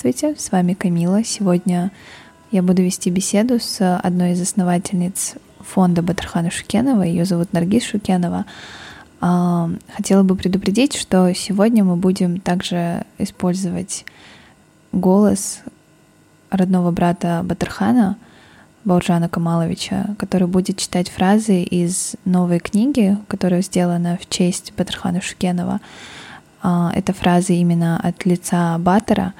здравствуйте, с вами Камила. Сегодня я буду вести беседу с одной из основательниц фонда Батархана Шукенова. Ее зовут Наргиз Шукенова. А, Хотела бы предупредить, что сегодня мы будем также использовать голос родного брата Батархана, Бауржана Камаловича, который будет читать фразы из новой книги, которая сделана в честь Батархана Шукенова. А, Это фразы именно от лица Батора,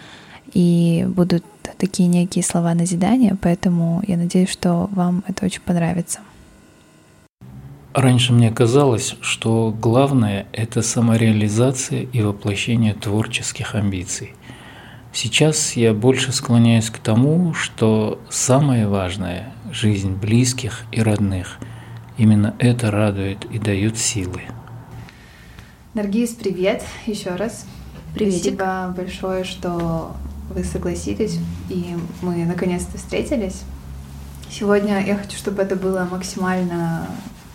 и будут такие некие слова назидания, поэтому я надеюсь, что вам это очень понравится. Раньше мне казалось, что главное – это самореализация и воплощение творческих амбиций. Сейчас я больше склоняюсь к тому, что самое важное – жизнь близких и родных. Именно это радует и дает силы. Наргиз, привет еще раз. Приветик. Спасибо большое, что вы согласились, и мы наконец-то встретились. Сегодня я хочу, чтобы это было максимально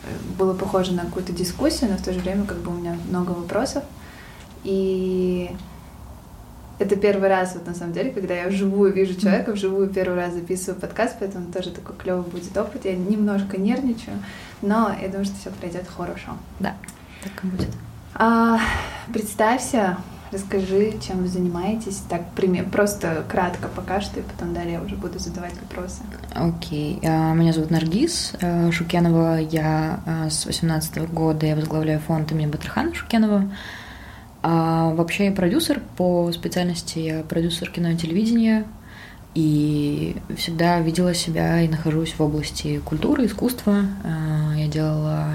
э, было похоже на какую-то дискуссию, но в то же время как бы у меня много вопросов. И это первый раз, вот на самом деле, когда я вживую вижу человека, вживую первый раз записываю подкаст, поэтому тоже такой клевый будет опыт. Я немножко нервничаю, но я думаю, что все пройдет хорошо. Да, так и будет. А, представься, расскажи, чем вы занимаетесь, так пример, просто кратко пока что, и потом далее я уже буду задавать вопросы. Окей, а, меня зовут Наргиз а, Шукенова. Я а, с 18 года я возглавляю фонд имени Батрахана Шукенова. А вообще я продюсер по специальности, я продюсер кино и телевидения, и всегда видела себя и нахожусь в области культуры, искусства. А, Я делала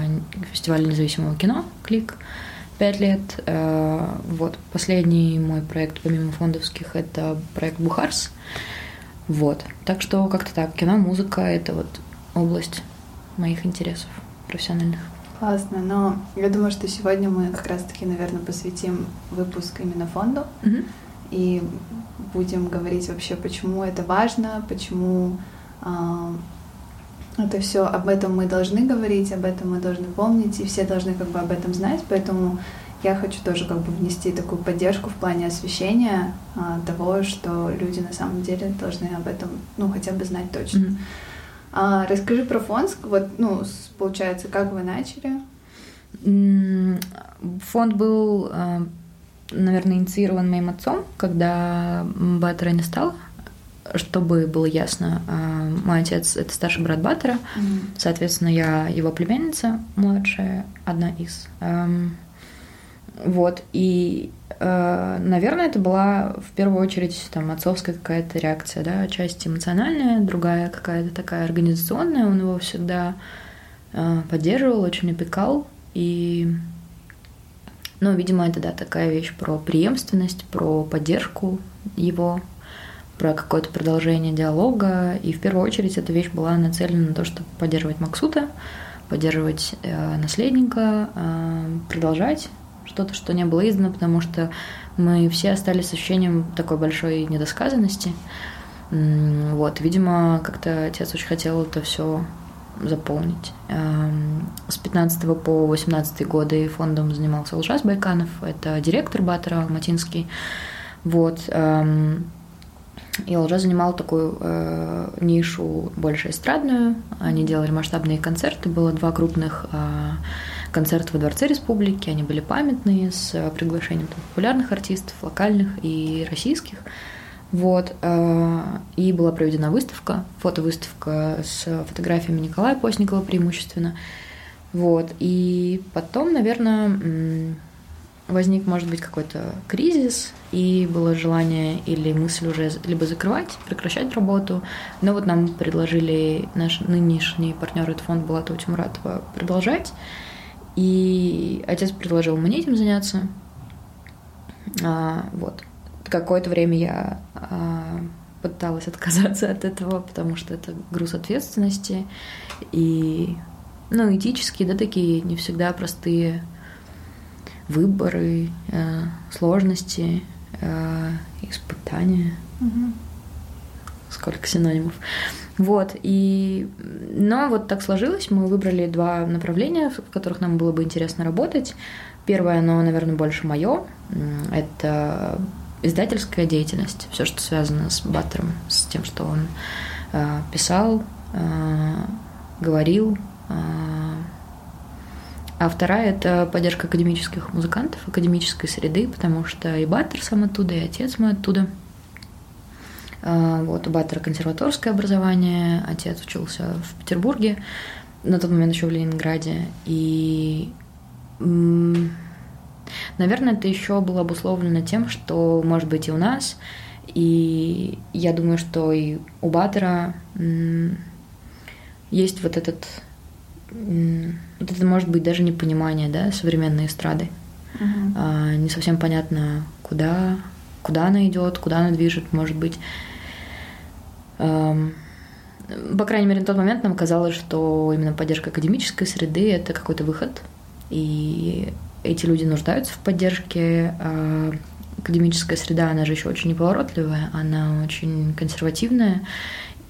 фестиваль независимого кино «Клик» пять лет. А, Вот, последний мой проект, помимо фондовских, это проект «Бухарс». Вот, так что как-то так, кино, музыка — это вот область моих интересов профессиональных. Классно, но я думаю, что сегодня мы как раз-таки, наверное, посвятим выпуск именно фонду и будем говорить вообще, почему это важно, почему а, это все об этом мы должны говорить, об этом мы должны помнить, и все должны как бы об этом знать, поэтому я хочу тоже как бы внести такую поддержку в плане освещения а, того, что люди на самом деле должны об этом, ну, хотя бы знать точно. Мгм. А, расскажи про фонд, вот, ну, получается, как вы начали? Фонд был, э, наверное, инициирован моим отцом, когда Баттера не стал. Чтобы было ясно, э, мой отец — это старший брат Баттера, соответственно, я его племянница младшая, одна из. Вот, и, э, наверное, это была в первую очередь там отцовская какая-то реакция, да, часть эмоциональная, другая какая-то такая организационная. Он его всегда э, поддерживал, очень опекал, и, ну, видимо, это, да, такая вещь про преемственность, про поддержку его, про какое-то продолжение диалога. И в первую очередь эта вещь была нацелена на то, чтобы поддерживать Максута, поддерживать э, наследника, э, продолжать что-то, что не было издано, потому что мы все остались с ощущением такой большой недосказанности. Вот, видимо, как-то отец очень хотел это все заполнить. Эм, С 15 по 18 годы фондом занимался Лжас Байканов, это директор Батера Алматинский. Вот. Эм, И Лжа занимал такую э, нишу больше эстрадную. Они делали масштабные концерты. Было два крупных э, концерта во Дворце Республики. Они были памятные, с э, приглашением там, популярных артистов, локальных и российских. Вот. э, И была проведена выставка, фотовыставка с фотографиями Николая Постникова преимущественно. Вот. И потом, наверное, возник, может быть, какой-то кризис, и было желание или мысль уже либо закрывать, прекращать работу. Но вот нам предложили наш нынешний партнер этот фонд Булатова Тимуратова продолжать. И отец предложил мне этим заняться. А, вот. Какое-то время я а, пыталась отказаться от этого, потому что это груз ответственности и, ну, этические, да, такие не всегда простые выборы, э, сложности, э, испытания. Угу. Сколько синонимов. Вот, и... Но вот так сложилось, мы выбрали два направления, в которых нам было бы интересно работать. Первое, оно, наверное, больше мое. Это издательская деятельность, все, что связано с Баттером, с тем, что он э, писал, э, говорил. Э, а вторая – это поддержка академических музыкантов, академической среды, потому что и Баттер сам оттуда, и отец мой оттуда. Э, вот, у Баттера консерваторское образование, отец учился в Петербурге, на тот момент еще в Ленинграде. И Наверное, это еще было обусловлено тем, что, может быть, и у нас, и я думаю, что и у Баттера есть вот этот, вот это может быть даже непонимание, да, современной эстрады. Uh-huh. А, не совсем понятно, куда, куда она идет, куда она движет, может быть. по крайней мере, на тот момент нам казалось, что именно поддержка академической среды – это какой-то выход. И эти люди нуждаются в поддержке. А академическая среда, она же еще очень неповоротливая, она очень консервативная.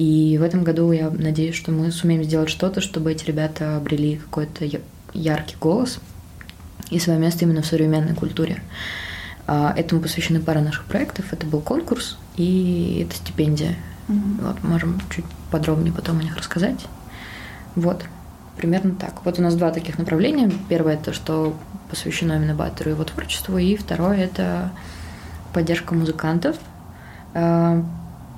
И в этом году я надеюсь, что мы сумеем сделать что-то, чтобы эти ребята обрели какой-то яркий голос и свое место именно в современной культуре. А этому посвящены пара наших проектов. Это был конкурс и это стипендия. Mm-hmm. Вот, можем чуть подробнее потом о них рассказать. Вот, примерно так. Вот у нас два таких направления. Первое это что посвящено именно Баттеру и его творчеству, и второе – это поддержка музыкантов.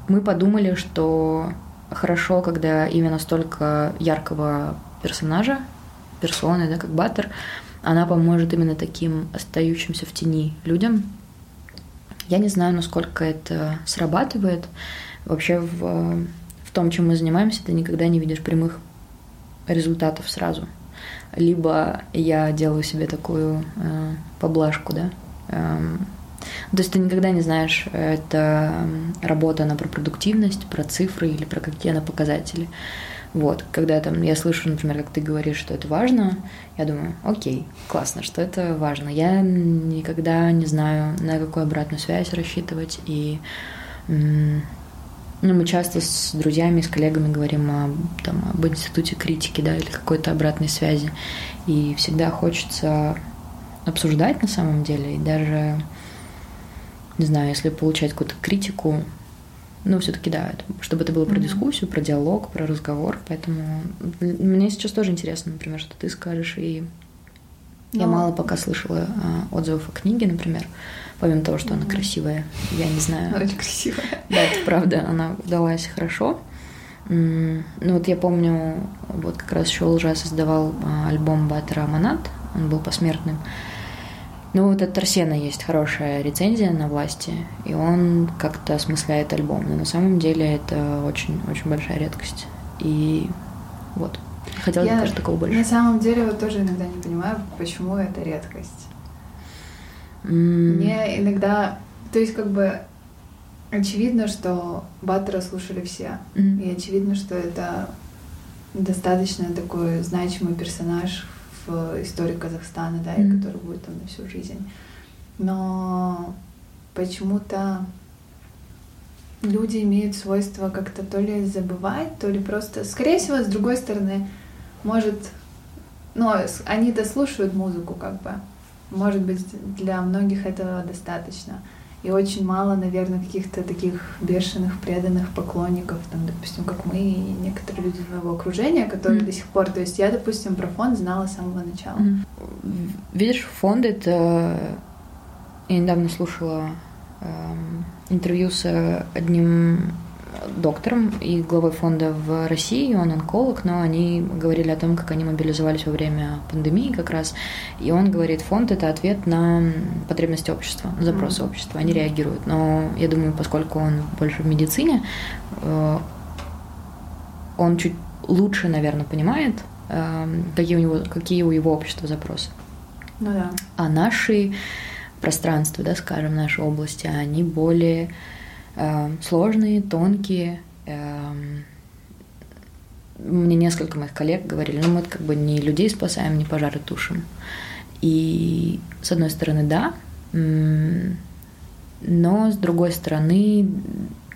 Мы подумали, что хорошо, когда именно настолько яркого персонажа, персоны, да, как Баттер, она поможет именно таким остающимся в тени людям. Я не знаю, насколько это срабатывает. Вообще в, в том, чем мы занимаемся, ты никогда не видишь прямых результатов сразу либо я делаю себе такую э, поблажку, да. Эм, то есть ты никогда не знаешь, это работа она про продуктивность, про цифры или про какие она показатели. Вот, когда там я слышу, например, как ты говоришь, что это важно, я думаю, окей, классно, что это важно. Я никогда не знаю, на какую обратную связь рассчитывать, и ну, мы часто с друзьями, с коллегами говорим о, там, об институте критики, да, или какой-то обратной связи. И всегда хочется обсуждать на самом деле, и даже, не знаю, если получать какую-то критику, ну, все-таки да, это, чтобы это было про дискуссию, про диалог, про разговор. Поэтому мне сейчас тоже интересно, например, что ты скажешь. И я ну, мало пока слышала а, отзывов о книге, например помимо того, что она красивая. Я не знаю. Очень красивая. Да, это правда, она удалась хорошо. Ну вот я помню, вот как раз еще Лжа создавал а, альбом Баттера Аманат, он был посмертным. Ну вот от Торсена есть хорошая рецензия на власти, и он как-то осмысляет альбом. Но на самом деле это очень-очень большая редкость. И вот. Хотела я, конечно, такого больше. На самом деле вот тоже иногда не понимаю, почему это редкость. Mm. Мне иногда, то есть как бы очевидно, что Баттера слушали все, mm. и очевидно, что это достаточно такой значимый персонаж в истории Казахстана, да, mm. и который будет там на всю жизнь. Но почему-то люди имеют свойство как-то то ли забывать, то ли просто, скорее всего, с другой стороны, может, ну, они-то слушают музыку как бы, может быть, для многих этого достаточно. И очень мало, наверное, каких-то таких бешеных, преданных поклонников, там, допустим, как мы и некоторые люди моего окружения, которые mm. до сих пор... То есть я, допустим, про фонд знала с самого начала. Mm. Видишь, фонд — это... Я недавно слушала э, интервью с одним доктором и главой фонда в России, он онколог, но они говорили о том, как они мобилизовались во время пандемии как раз. И он говорит, фонд – это ответ на потребности общества, на запросы mm-hmm. общества. Они реагируют. Но я думаю, поскольку он больше в медицине, э, он чуть лучше, наверное, понимает, э, какие у него, какие у его общества запросы. Ну да. А наши пространства, да, скажем, наши области, они более сложные, тонкие. Э, мне несколько моих коллег говорили, ну мы как бы не людей спасаем, не пожары тушим. И с одной стороны, да, но с другой стороны,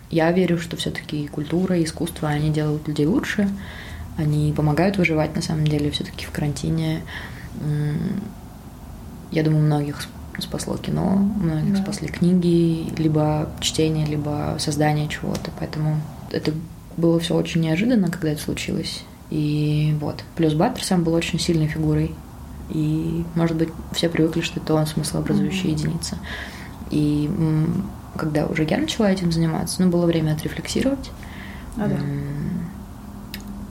я верю, что все-таки культура искусство, они делают людей лучше, они помогают выживать на самом деле все-таки в карантине. Я думаю, многих спасло кино, многих да. спасли книги, либо чтение, либо создание чего-то. Поэтому это было все очень неожиданно, когда это случилось. И вот. Плюс Баттер сам был очень сильной фигурой. И, может быть, все привыкли, что это он смыслообразующая mm-hmm. единица. И когда уже я начала этим заниматься, ну, было время отрефлексировать. А, да.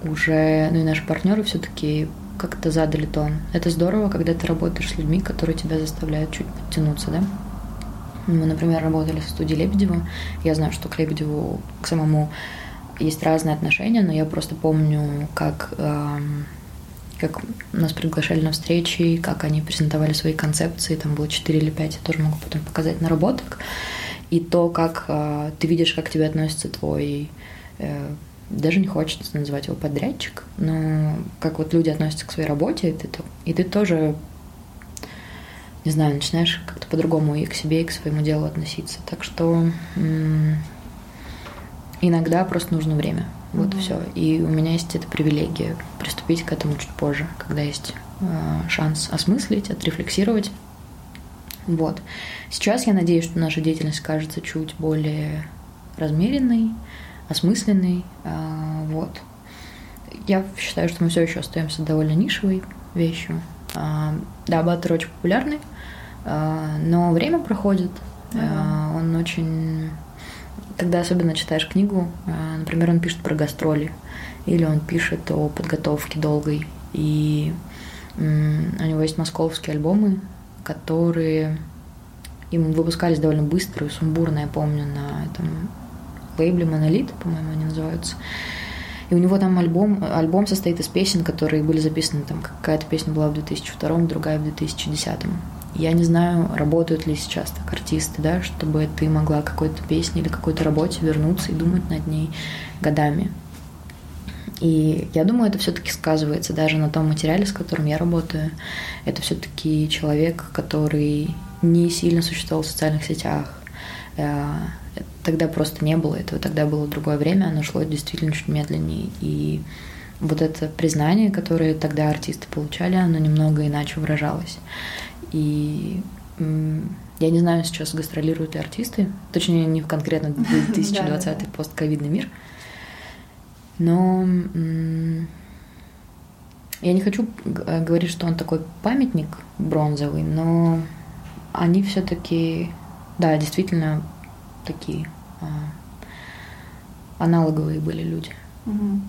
Уже, ну и наши партнеры все-таки как-то задали тон. Это здорово, когда ты работаешь с людьми, которые тебя заставляют чуть подтянуться, да? Мы, например, работали в студии Лебедева. Я знаю, что к Лебедеву, к самому есть разные отношения, но я просто помню, как, э, как нас приглашали на встречи, как они презентовали свои концепции, там было 4 или 5, я тоже могу потом показать наработок. И то, как э, ты видишь, как к тебе относится твой э, даже не хочется называть его подрядчик, но как вот люди относятся к своей работе, и ты, и ты тоже, не знаю, начинаешь как-то по-другому и к себе, и к своему делу относиться. Так что иногда просто нужно время. Вот mm-hmm. все. И у меня есть эта привилегия приступить к этому чуть позже, когда есть э, шанс осмыслить, отрефлексировать. Вот. Сейчас я надеюсь, что наша деятельность кажется чуть более размеренной, осмысленный. А, вот. Я считаю, что мы все еще остаемся довольно нишевой вещью. А, да, Баттер очень популярный, а, но время проходит. Uh-huh. Он очень... Когда особенно читаешь книгу, например, он пишет про гастроли, или он пишет о подготовке долгой. И у него есть московские альбомы, которые им выпускались довольно быстро и сумбурно, я помню, на этом лейбле Монолит, по-моему, они называются. И у него там альбом, альбом состоит из песен, которые были записаны, там какая-то песня была в 2002, другая в 2010. Я не знаю, работают ли сейчас так артисты, да, чтобы ты могла какой-то песне или какой-то работе вернуться и думать над ней годами. И я думаю, это все-таки сказывается даже на том материале, с которым я работаю. Это все-таки человек, который не сильно существовал в социальных сетях. Э, Тогда просто не было этого, тогда было другое время, оно шло действительно чуть медленнее. И вот это признание, которое тогда артисты получали, оно немного иначе выражалось. И я не знаю, сейчас гастролируют ли артисты, точнее, не конкретно 2020 постковидный мир, но я не хочу говорить, что он такой памятник бронзовый, но они все-таки, да, действительно такие а, аналоговые были люди. Угу.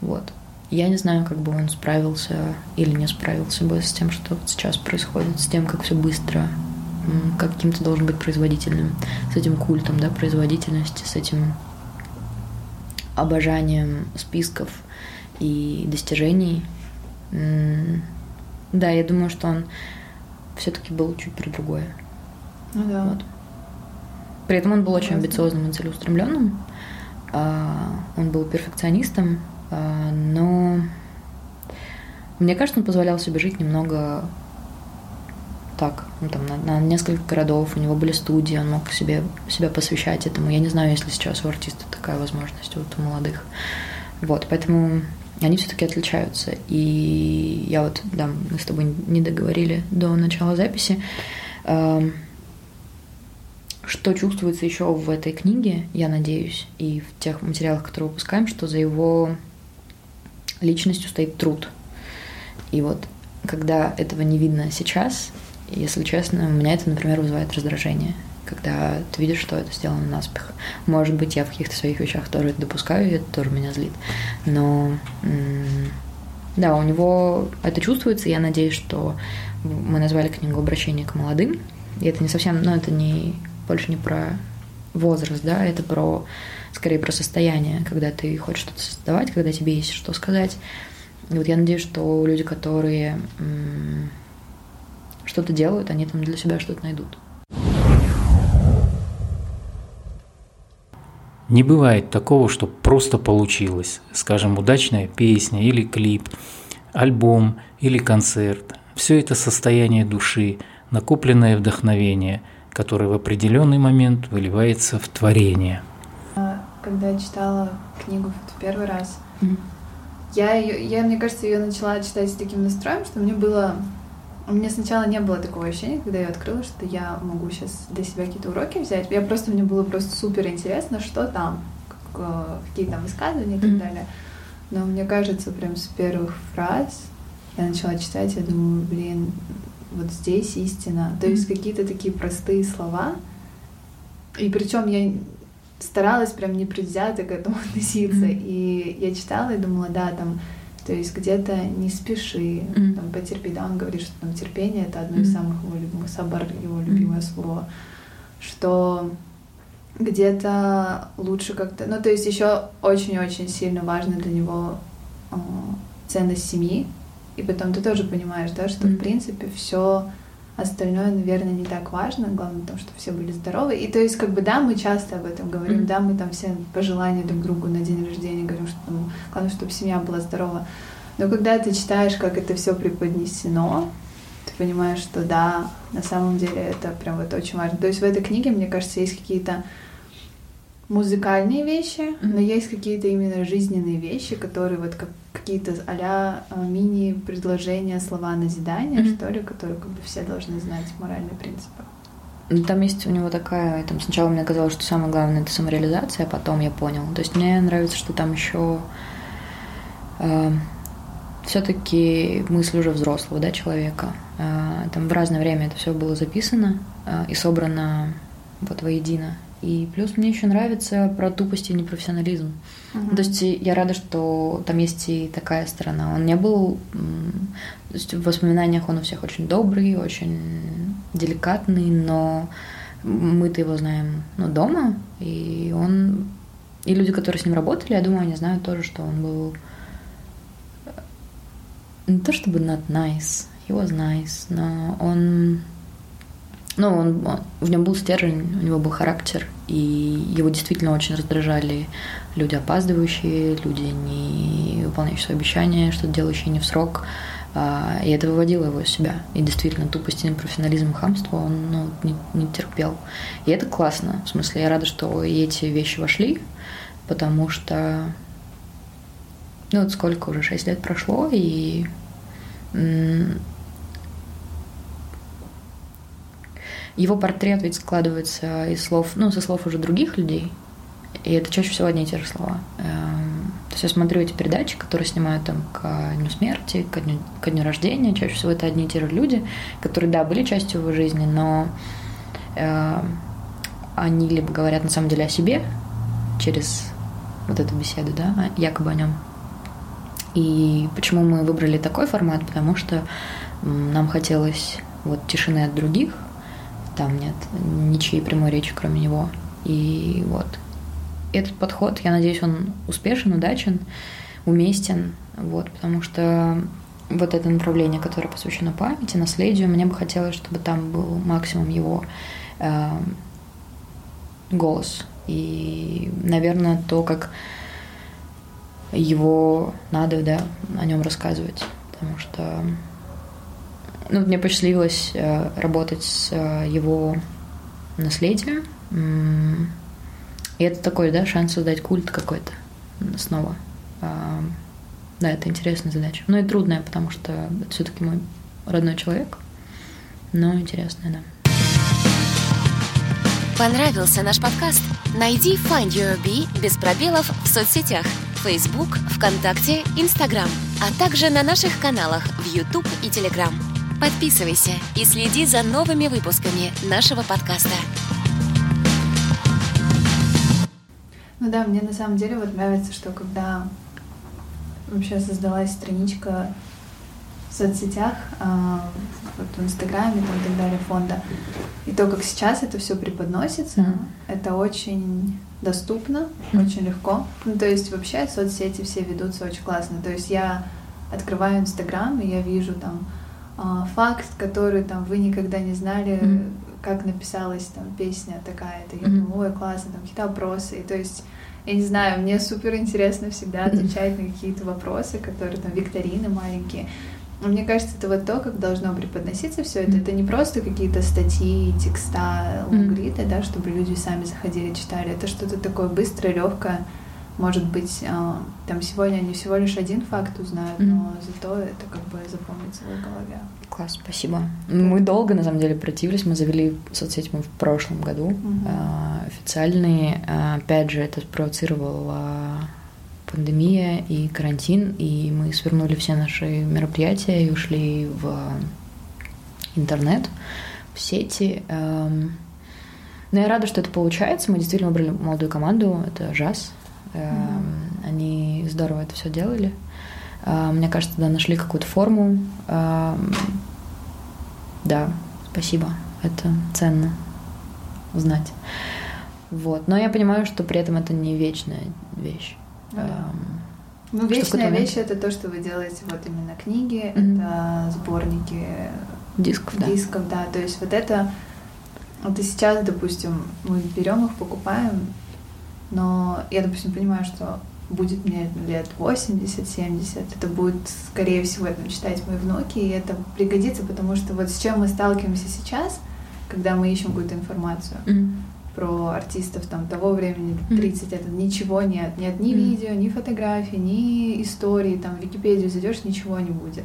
Вот. Я не знаю, как бы он справился или не справился бы с тем, что сейчас происходит, с тем, как все быстро, каким-то должен быть производительным, с этим культом, да, производительности, с этим обожанием списков и достижений. Да, я думаю, что он все-таки был чуть про другое. Ну да. Вот. При этом он был очень амбициозным и целеустремленным. А, он был перфекционистом, а, но мне кажется, он позволял себе жить немного так, ну, там, на, на несколько городов, у него были студии, он мог себе, себя посвящать этому. Я не знаю, если сейчас у артиста такая возможность, вот у молодых. Вот, поэтому они все-таки отличаются. И я вот, да, мы с тобой не договорили до начала записи. Что чувствуется еще в этой книге, я надеюсь, и в тех материалах, которые выпускаем, что за его личностью стоит труд. И вот когда этого не видно сейчас, если честно, у меня это, например, вызывает раздражение. когда ты видишь, что это сделано наспех. Может быть, я в каких-то своих вещах тоже это допускаю, и это тоже меня злит. Но да, у него это чувствуется, я надеюсь, что мы назвали книгу «Обращение к молодым», и это не совсем, ну, это не, больше не про возраст, да, это про, скорее про состояние, когда ты хочешь что-то создавать, когда тебе есть что сказать. И вот я надеюсь, что люди, которые что-то делают, они там для себя что-то найдут. Не бывает такого, что просто получилось, скажем, удачная песня или клип, альбом или концерт. Все это состояние души, накопленное вдохновение, которое в определенный момент выливается в творение. А, когда я читала книгу в первый раз, mm-hmm. я, ее, я, мне кажется, ее начала читать с таким настроем, что мне было у меня сначала не было такого ощущения, когда я открыла, что я могу сейчас для себя какие-то уроки взять. Я просто, мне было просто супер интересно, что там, какие там высказывания и так далее. Но мне кажется, прям с первых фраз я начала читать, я думаю, блин, вот здесь истина. То есть какие-то такие простые слова. И причем я старалась прям непредвзято к этому относиться. И я читала и думала, да, там то есть где-то не спеши, mm-hmm. там, потерпи. Да, он говорит, что там терпение — это одно mm-hmm. из самых его любимых, сабар — его любимое mm-hmm. слово. Что где-то лучше как-то... Ну, то есть еще очень-очень сильно важно для него э, ценность семьи. И потом ты тоже понимаешь, да, что, mm-hmm. в принципе, все Остальное, наверное, не так важно. Главное то, что все были здоровы. И то есть, как бы, да, мы часто об этом говорим, mm-hmm. да, мы там все пожелания друг другу на день рождения говорим, что там, главное, чтобы семья была здорова. Но когда ты читаешь, как это все преподнесено, ты понимаешь, что да, на самом деле это прям вот очень важно. То есть в этой книге, мне кажется, есть какие-то музыкальные вещи, mm-hmm. но есть какие-то именно жизненные вещи, которые вот как какие-то а мини-предложения, слова назидания, mm-hmm. что ли, которые как бы все должны знать, моральные принципы. Ну, там есть у него такая, там сначала мне казалось, что самое главное это самореализация, а потом я понял. То есть мне нравится, что там еще э, все-таки мысль уже взрослого, да, человека. Э, там в разное время это все было записано э, и собрано вот воедино. И плюс мне еще нравится про тупость и непрофессионализм. Uh-huh. То есть я рада, что там есть и такая сторона. Он не был... То есть в воспоминаниях он у всех очень добрый, очень деликатный, но мы-то его знаем ну, дома, и он... И люди, которые с ним работали, я думаю, они знают тоже, что он был не то чтобы not nice, he was nice, но он ну, он, в нем был стержень, у него был характер, и его действительно очень раздражали люди опаздывающие, люди, не выполняющие свои обещания, что-то делающие не в срок. А, и это выводило его из себя. И действительно, тупость, профессионализм, хамство он ну, не, не терпел. И это классно. В смысле, я рада, что эти вещи вошли, потому что ну вот сколько уже, шесть лет прошло, и его портрет ведь складывается из слов, ну, со слов уже других людей, и это чаще всего одни и те же слова. Эм, то есть я смотрю эти передачи, которые снимают там ко дню смерти, ко дню, ко дню рождения, чаще всего это одни и те же люди, которые, да, были частью его жизни, но э, они либо говорят на самом деле о себе через вот эту беседу, да, якобы о нем. И почему мы выбрали такой формат? Потому что нам хотелось вот тишины от других, там нет ничьей прямой речи, кроме него. И вот. Этот подход, я надеюсь, он успешен, удачен, уместен, вот, потому что вот это направление, которое посвящено памяти, наследию, мне бы хотелось, чтобы там был максимум его э, голос. И, наверное, то, как его надо, да, о нем рассказывать. Потому что ну, мне посчастливилось э, работать с э, его наследием. И это такой, да, шанс создать культ какой-то снова. А, да, это интересная задача. Но и трудная, потому что это все-таки мой родной человек. Но интересная, да. Понравился наш подкаст? Найди Find Your Bee без пробелов в соцсетях Facebook, ВКонтакте, Instagram, а также на наших каналах в YouTube и Telegram. Подписывайся и следи за новыми выпусками нашего подкаста. Ну да, мне на самом деле вот нравится, что когда вообще создалась страничка в соцсетях, а, вот в Инстаграме там, и так далее фонда, и то, как сейчас это все преподносится, mm-hmm. это очень доступно, mm-hmm. очень легко. Ну, то есть вообще соцсети все ведутся очень классно. То есть я открываю Инстаграм, и я вижу там факт, который там вы никогда не знали, mm. как написалась там песня такая-то. Я mm. думаю, ой, классно, там какие-то вопросы. И то есть я не знаю, мне супер интересно всегда отвечать на какие-то вопросы, которые там викторины маленькие. Мне кажется, это вот то, как должно преподноситься все это. Это не просто какие-то статьи, текста, лонгриты, да, чтобы люди сами заходили, читали. Это что-то такое быстрое, легкое. Может быть, а, там сегодня они всего лишь один факт узнают, но зато это как бы запомнится в голове. Класс, спасибо. Мы долго, на самом деле, противились. Мы завели соцсети мы в прошлом году. Угу. Официальные. А, опять же, это спровоцировало пандемия и карантин, и мы свернули все наши мероприятия и ушли в интернет, в сети. Но я рада, что это получается. Мы действительно выбрали молодую команду, это ЖАС. Mm-hmm. Они здорово это все делали. Э, мне кажется, да, нашли какую-то форму. Эм, да, спасибо. Это ценно знать. Вот. Но я понимаю, что при этом это не вечная вещь. Ну, вечная вещь это то, что вы делаете вот именно книги, mm-hmm. это сборники дисков, да. дисков, да. То есть вот это, вот и сейчас, допустим, мы берем их, покупаем, но я, допустим, понимаю, что будет мне лет 80-70, это будет, скорее всего, это читать мои внуки, и это пригодится, потому что вот с чем мы сталкиваемся сейчас, когда мы ищем какую-то информацию. Mm-hmm про артистов там того времени, 30 это ничего нет. Нет ни видео, ни фотографий, ни истории, там в Википедию зайдешь, ничего не будет.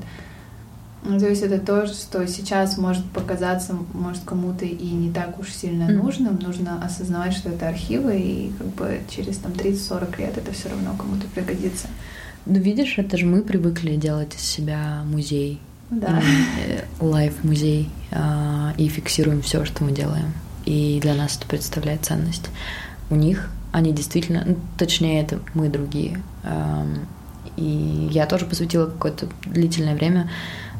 Ну, то есть это то, что сейчас может показаться, может, кому-то и не так уж сильно mm. нужным. Нужно осознавать, что это архивы, и как бы через там 30-40 лет это все равно кому-то пригодится. Ну, видишь, это же мы привыкли делать из себя музей. Да. Лайв-музей. А, и фиксируем все, что мы делаем и для нас это представляет ценность. У них они действительно, ну, точнее, это мы другие. И я тоже посвятила какое-то длительное время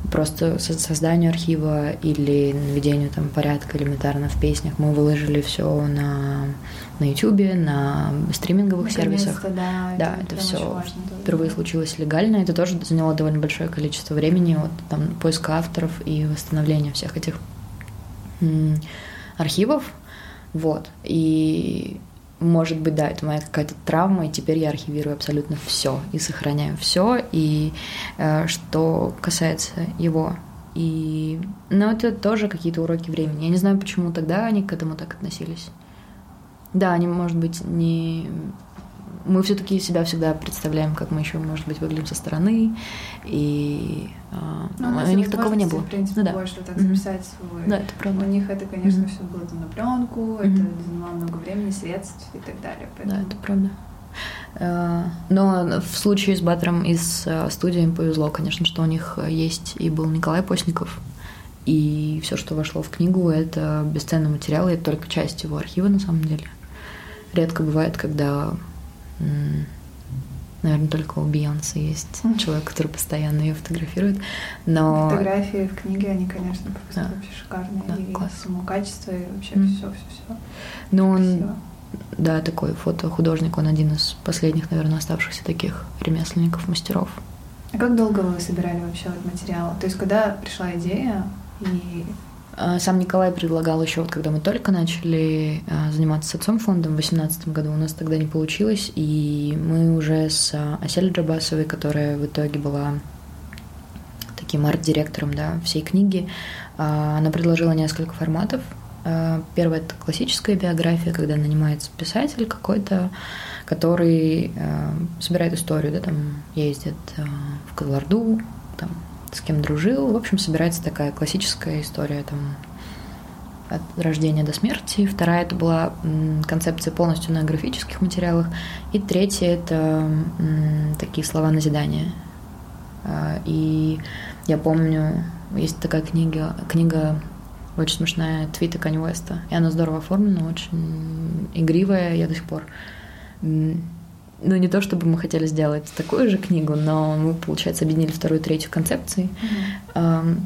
просто созданию архива или наведению там порядка элементарно в песнях. Мы выложили все на на YouTube, на стриминговых сервисах. Да, да, это, это все впервые случилось легально. Это тоже заняло довольно большое количество времени, вот там поиска авторов и восстановления всех этих архивов, вот, и может быть, да, это моя какая-то травма, и теперь я архивирую абсолютно все и сохраняю все, и э, что касается его. И, но это тоже какие-то уроки времени. Я не знаю, почему тогда они к этому так относились. Да, они, может быть, не мы все-таки себя всегда представляем, как мы еще, может быть, выглядим со стороны, и а, ну, у них такого не было. В принципе, ну, да. больше так записать mm-hmm. свой. Да, это правда. У них это, конечно, mm-hmm. все было там на пленку, mm-hmm. это занимало много времени, средств и так далее. Поэтому... Да, это правда. А, но в случае с Баттером из а, студии им повезло, конечно, что у них есть и был Николай Постников, и все, что вошло в книгу, это бесценный материал, и это только часть его архива на самом деле. Редко бывает, когда Наверное, только у Бейонсе есть mm-hmm. человек, который постоянно ее фотографирует. Но... Фотографии в книге, они, конечно, просто да. вообще шикарные. Да, и класс. само качество, и вообще mm-hmm. все, все, все. Ну, он, да, такой фотохудожник, он один из последних, наверное, оставшихся таких ремесленников, мастеров. А как долго вы собирали вообще вот материал? То есть, когда пришла идея и сам Николай предлагал еще, вот когда мы только начали а, заниматься с отцом фондом в 2018 году, у нас тогда не получилось, и мы уже с Асель Джабасовой, которая в итоге была таким арт-директором да, всей книги, а, она предложила несколько форматов. Первое – это классическая биография, когда нанимается писатель какой-то, который собирает историю, да, там ездит в Каларду, с кем дружил. В общем, собирается такая классическая история там, от рождения до смерти. Вторая это была концепция полностью на графических материалах. И третья это такие слова назидания. А, и я помню, есть такая книга, книга очень смешная, твиты Канни Уэста. И она здорово оформлена, очень игривая. Я до сих пор ну, не то чтобы мы хотели сделать такую же книгу, но мы, получается, объединили вторую и третью концепции. Mm-hmm.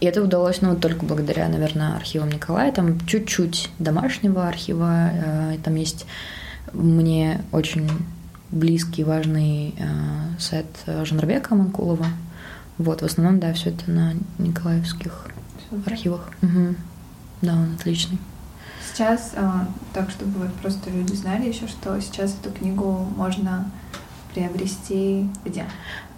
И это удалось, ну, только благодаря, наверное, архивам Николая. Там чуть-чуть домашнего архива. Э, там есть мне очень близкий, важный э, сайт Жанрбека Манкулова. Вот, в основном, да, все это на николаевских архивах. Угу. Да, он отличный. Сейчас, а, так чтобы вот просто люди знали еще, что сейчас эту книгу можно приобрести где?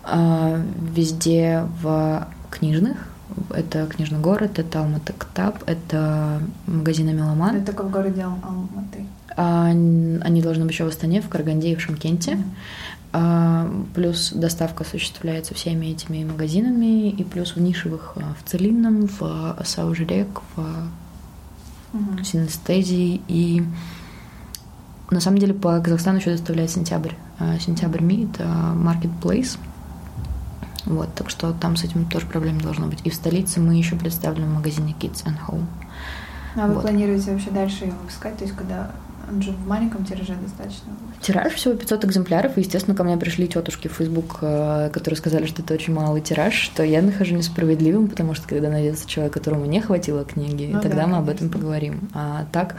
А, везде в книжных. Это книжный город, это Алматы Ктаб, это магазин Меломан. Это только в городе Алматы. А, они должны быть еще в Астане, в Караганде и в Шамкенте. Mm-hmm. А, плюс доставка осуществляется всеми этими магазинами, и плюс в нишевых в Целинном, в Саужрек, в угу. синестезии. И на самом деле по Казахстану еще доставляет сентябрь. А, сентябрь Ми — это marketplace. Вот, так что там с этим тоже проблем не должно быть. И в столице мы еще представлены в магазине Kids and Home. А вы вот. планируете вообще дальше его выпускать? То есть когда он же в маленьком тираже достаточно. Тираж всего 500 экземпляров. И, естественно, ко мне пришли тетушки в Facebook, э, которые сказали, что это очень малый тираж, что я нахожу несправедливым, потому что когда найдется человек, которому не хватило книги, ну, тогда да, мы об этом поговорим. А так,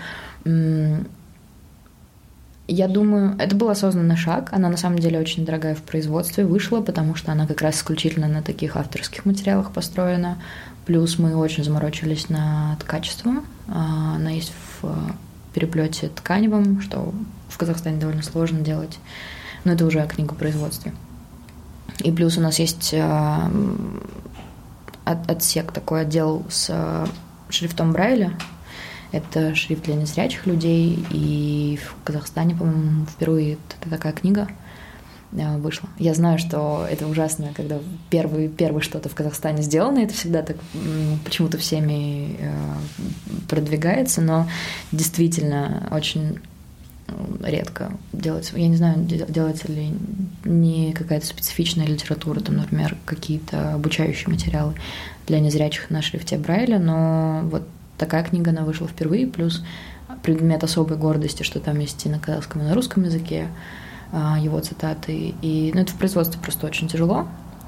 я думаю, это был осознанный шаг. Она на самом деле очень дорогая в производстве вышла, потому что она как раз исключительно на таких авторских материалах построена. Плюс мы очень заморочились над качеством. А, она есть в переплете тканевом, что в Казахстане довольно сложно делать. Но это уже о книгопроизводстве. И плюс у нас есть э, отсек, такой отдел с э, шрифтом Брайля. Это шрифт для незрячих людей. И в Казахстане, по-моему, впервые такая книга – вышло. Я знаю, что это ужасно, когда первый, первый что-то в Казахстане сделано, это всегда так почему-то всеми э, продвигается, но действительно очень редко делается. Я не знаю, делается ли не какая-то специфичная литература, там, например, какие-то обучающие материалы для незрячих на шрифте Брайля, но вот такая книга, она вышла впервые, плюс предмет особой гордости, что там есть и на казахском, и на русском языке. А, его цитаты. И ну, это в производстве просто очень тяжело.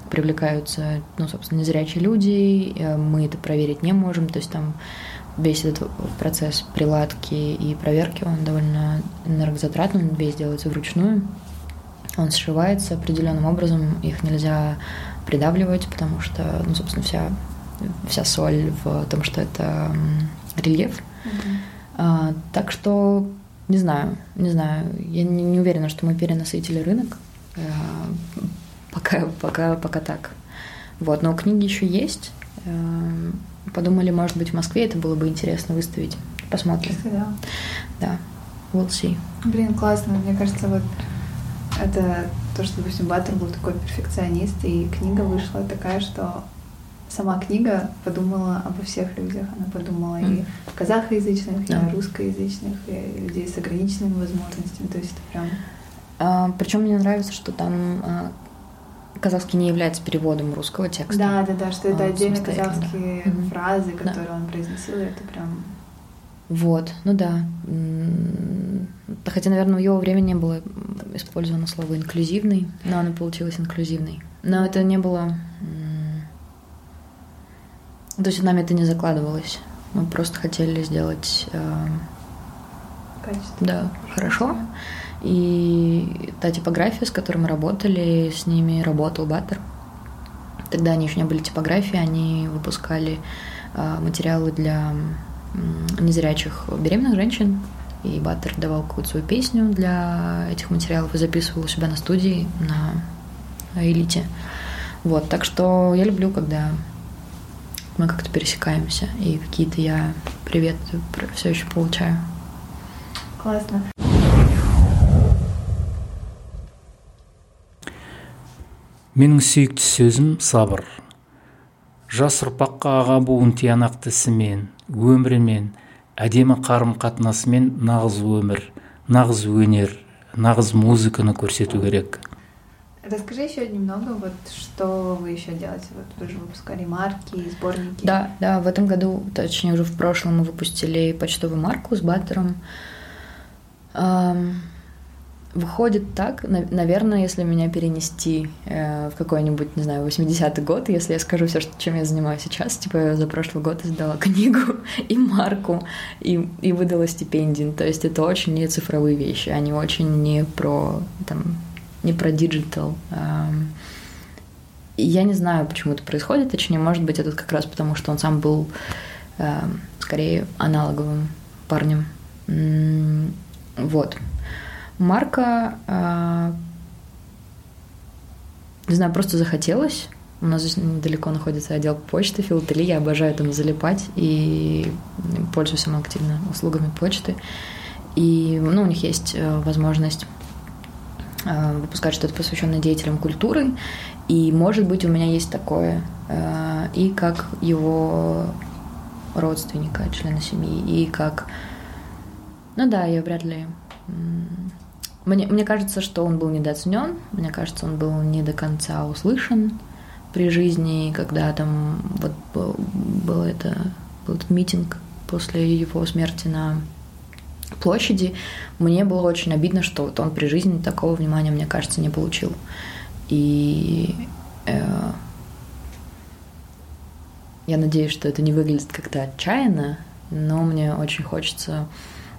Привлекаются, ну, собственно, незрячие люди, мы это проверить не можем, то есть там весь этот процесс приладки и проверки, он довольно энергозатратный, он весь делается вручную. Он сшивается определенным образом, их нельзя придавливать, потому что, ну, собственно, вся, вся соль в том, что это рельеф. Mm-hmm. А, так что не знаю, не знаю. Я не, не уверена, что мы перенасытили рынок. Э, пока, пока, пока так. Вот, но книги еще есть. Э, подумали, может быть, в Москве это было бы интересно выставить. Посмотрим. Да. Да. We'll see. Блин, классно. Мне кажется, вот это то, что, допустим, Баттер был такой перфекционист, и книга вышла такая, что сама книга подумала обо всех людях. Она подумала mm. и казахоязычных, yeah. и русскоязычных, и людей с ограниченными возможностями. То есть это прям... А, причем мне нравится, что там а, казахский не является переводом русского текста. Да, да, да, что это а, отдельно казахские да. фразы, которые да. он произносил, и это прям... Вот, ну да. Хотя, наверное, в его времени не было использовано слово инклюзивный, но оно получилось инклюзивный. Но это не было то есть нами это не закладывалось. Мы просто хотели сделать э, да, хорошо. И та типография, с которой мы работали, с ними работал Баттер. Тогда они еще не были типографией, они выпускали э, материалы для э, незрячих беременных женщин. И Баттер давал какую-то свою песню для этих материалов и записывал у себя на студии на элите. Вот, так что я люблю, когда мы как-то пересекаемся, и какие-то я привет все еще получаю. Классно. менің сүйікті сөзім сабыр жас ұрпаққа аға буын тиянақты ісімен өмірімен әдемі қарым қатынасымен нағыз өмір нағыз өнер нағыз музыканы көрсету керек Расскажи еще немного, вот что вы еще делаете? Вот вы же выпускали марки, сборники. Да, да, в этом году, точнее уже в прошлом мы выпустили почтовую марку с баттером. Выходит так, наверное, если меня перенести э, в какой-нибудь, не знаю, 80-й год, если я скажу все, чем я занимаюсь сейчас, типа я за прошлый год издала книгу и марку, и, и выдала стипендию. То есть это очень не цифровые вещи, они очень не про, там, не про digital. Я не знаю, почему это происходит, точнее, может быть, это как раз потому, что он сам был э, скорее аналоговым парнем. Вот. Марка, э, не знаю, просто захотелось. У нас здесь недалеко находится отдел почты, филателии. Я обожаю там залипать и пользуюсь сама активно услугами почты. И ну, у них есть э, возможность выпускать что-то посвященное деятелям культуры. И, может быть, у меня есть такое. Э, и как его родственника, члена семьи, и как... Ну да, я вряд ли мне, мне кажется, что он был недооценен, мне кажется, он был не до конца услышан при жизни, когда там вот был, был, это, был этот митинг после его смерти на площади, мне было очень обидно, что вот он при жизни такого внимания, мне кажется, не получил. И э, я надеюсь, что это не выглядит как-то отчаянно, но мне очень хочется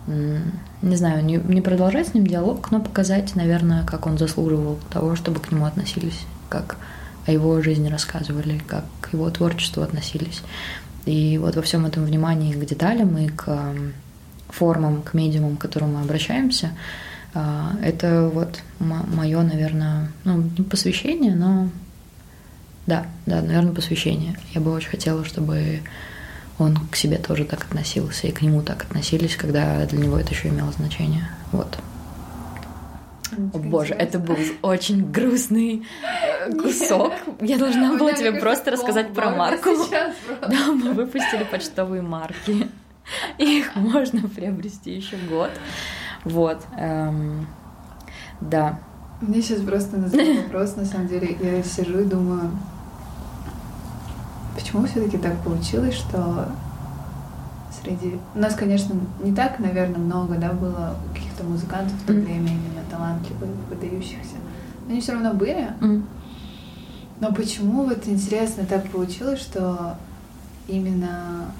не знаю, не, не продолжать с ним диалог, но показать, наверное, как он заслуживал того, чтобы к нему относились, как о его жизни рассказывали, как к его творчеству относились. И вот во всем этом внимании к деталям и к формам, к медиумам, к которым мы обращаемся, а, это вот мое, наверное, ну, не посвящение, но да, да, наверное, посвящение. Я бы очень хотела, чтобы он к себе тоже так относился, и к нему так относились, когда для него это еще имело значение. Вот. О боже, это был очень грустный э, кусок. Я должна была тебе просто рассказать про марку. Да, мы выпустили почтовые марки. Их можно приобрести еще год. Вот. Эм, да. Мне сейчас просто назрел вопрос, на самом деле. Я сижу и думаю, Почему все-таки так получилось, что среди... У нас, конечно, не так, наверное, много, да, было каких-то музыкантов в то mm. время именно талантливых, выдающихся. Но они все равно были. Но почему вот интересно так получилось, что именно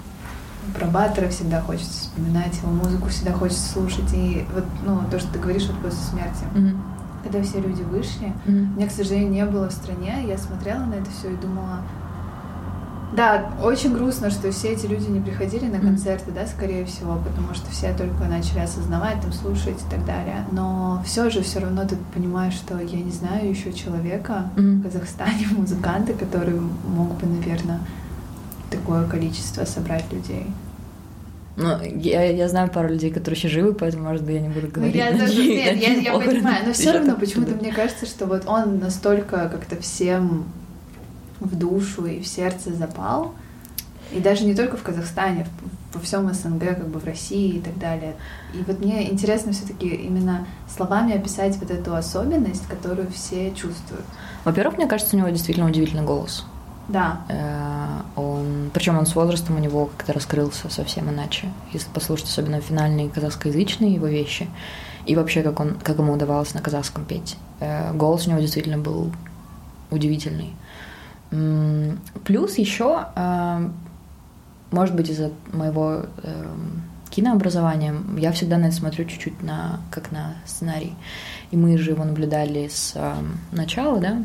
про Баттера всегда хочется вспоминать, его музыку всегда хочется слушать. И вот, ну, то, что ты говоришь вот после смерти. Mm-hmm. Когда все люди вышли, mm-hmm. меня, к сожалению, не было в стране, я смотрела на это все и думала, да, очень грустно, что все эти люди не приходили на концерты, да, скорее всего, потому что все только начали осознавать, там, слушать и так далее. Но все же, все равно ты понимаешь, что я не знаю еще человека mm-hmm. в Казахстане, музыканта, который мог бы, наверное, такое количество собрать людей. Ну, я, я знаю пару людей, которые еще живы, поэтому, может быть, я не буду говорить. Я даже, нет, я, я понимаю, но все равно почему-то мне кажется, что вот он настолько как-то всем в душу и в сердце запал. И даже не только в Казахстане, во всем СНГ, как бы в России и так далее. И вот мне интересно все-таки именно словами описать вот эту особенность, которую все чувствуют. Во-первых, мне кажется, у него действительно удивительный голос. Да. Э, он, причем он с возрастом у него как-то раскрылся совсем иначе. Если послушать особенно финальные казахскоязычные его вещи и вообще как он, как ему удавалось на казахском петь, э, голос у него действительно был удивительный. Плюс еще, а, может быть, из-за моего кинообразования, я всегда на это смотрю чуть-чуть на, как на сценарий. И мы же его наблюдали с начала, да.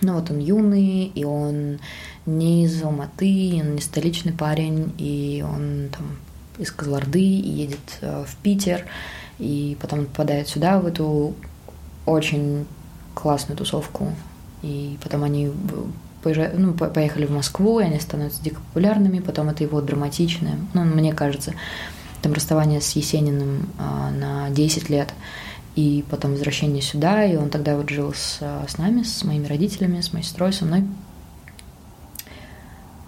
Ну вот он юный, и он не из Алматы, он не столичный парень, и он там из Козлорды и едет э, в Питер, и потом попадает сюда, в эту очень классную тусовку. И потом они поезжают, ну, поехали в Москву, и они становятся дико популярными, потом это его драматичное, ну, мне кажется, там расставание с Есениным а, на 10 лет, и потом возвращение сюда, и он тогда вот жил с, с нами, с моими родителями, с моей сестрой, со мной,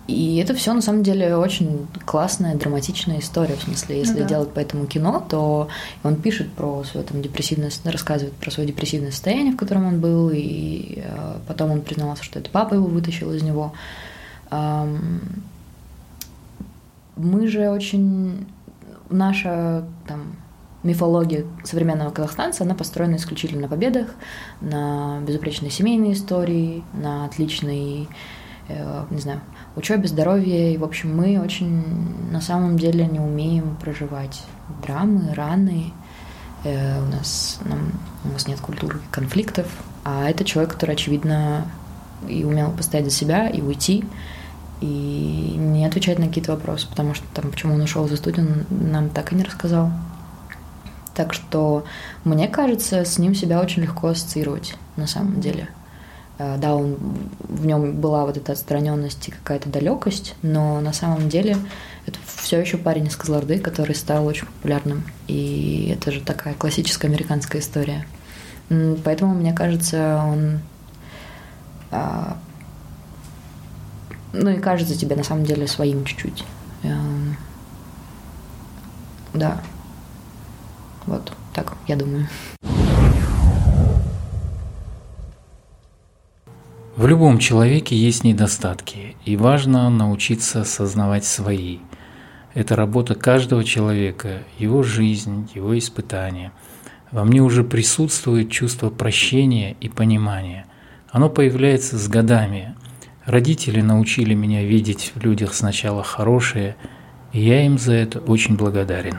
и это все на самом деле очень классная, драматичная история. В смысле, если ну, да. делать по этому кино, то он пишет про свое там депрессивное, рассказывает про свое депрессивное состояние, в котором он был, и э, потом он признался, что это папа его вытащил из него. Мы же очень наша там мифология современного казахстанца, она построена исключительно на победах, на безупречной семейной истории, на отличной, э, не знаю, учебе, здоровье. И, в общем, мы очень на самом деле не умеем проживать драмы, раны. Э, у, нас, нам, у нас нет культуры конфликтов. А это человек, который, очевидно, и умел постоять за себя, и уйти, и не отвечать на какие-то вопросы, потому что там, почему он ушел за студию, нам так и не рассказал. Так что, мне кажется, с ним себя очень легко ассоциировать на самом деле. Э, да, он, в нем была вот эта отстраненность и какая-то далекость, но на самом деле это все еще парень из Козлорды, который стал очень популярным. И это же такая классическая американская история. Поэтому, мне кажется, он а, ну и кажется тебе на самом деле своим чуть-чуть. Эм, да. Вот так, я думаю. В любом человеке есть недостатки, и важно научиться осознавать свои. Это работа каждого человека, его жизнь, его испытания. Во мне уже присутствует чувство прощения и понимания. Оно появляется с годами. Родители научили меня видеть в людях сначала хорошее, и я им за это очень благодарен.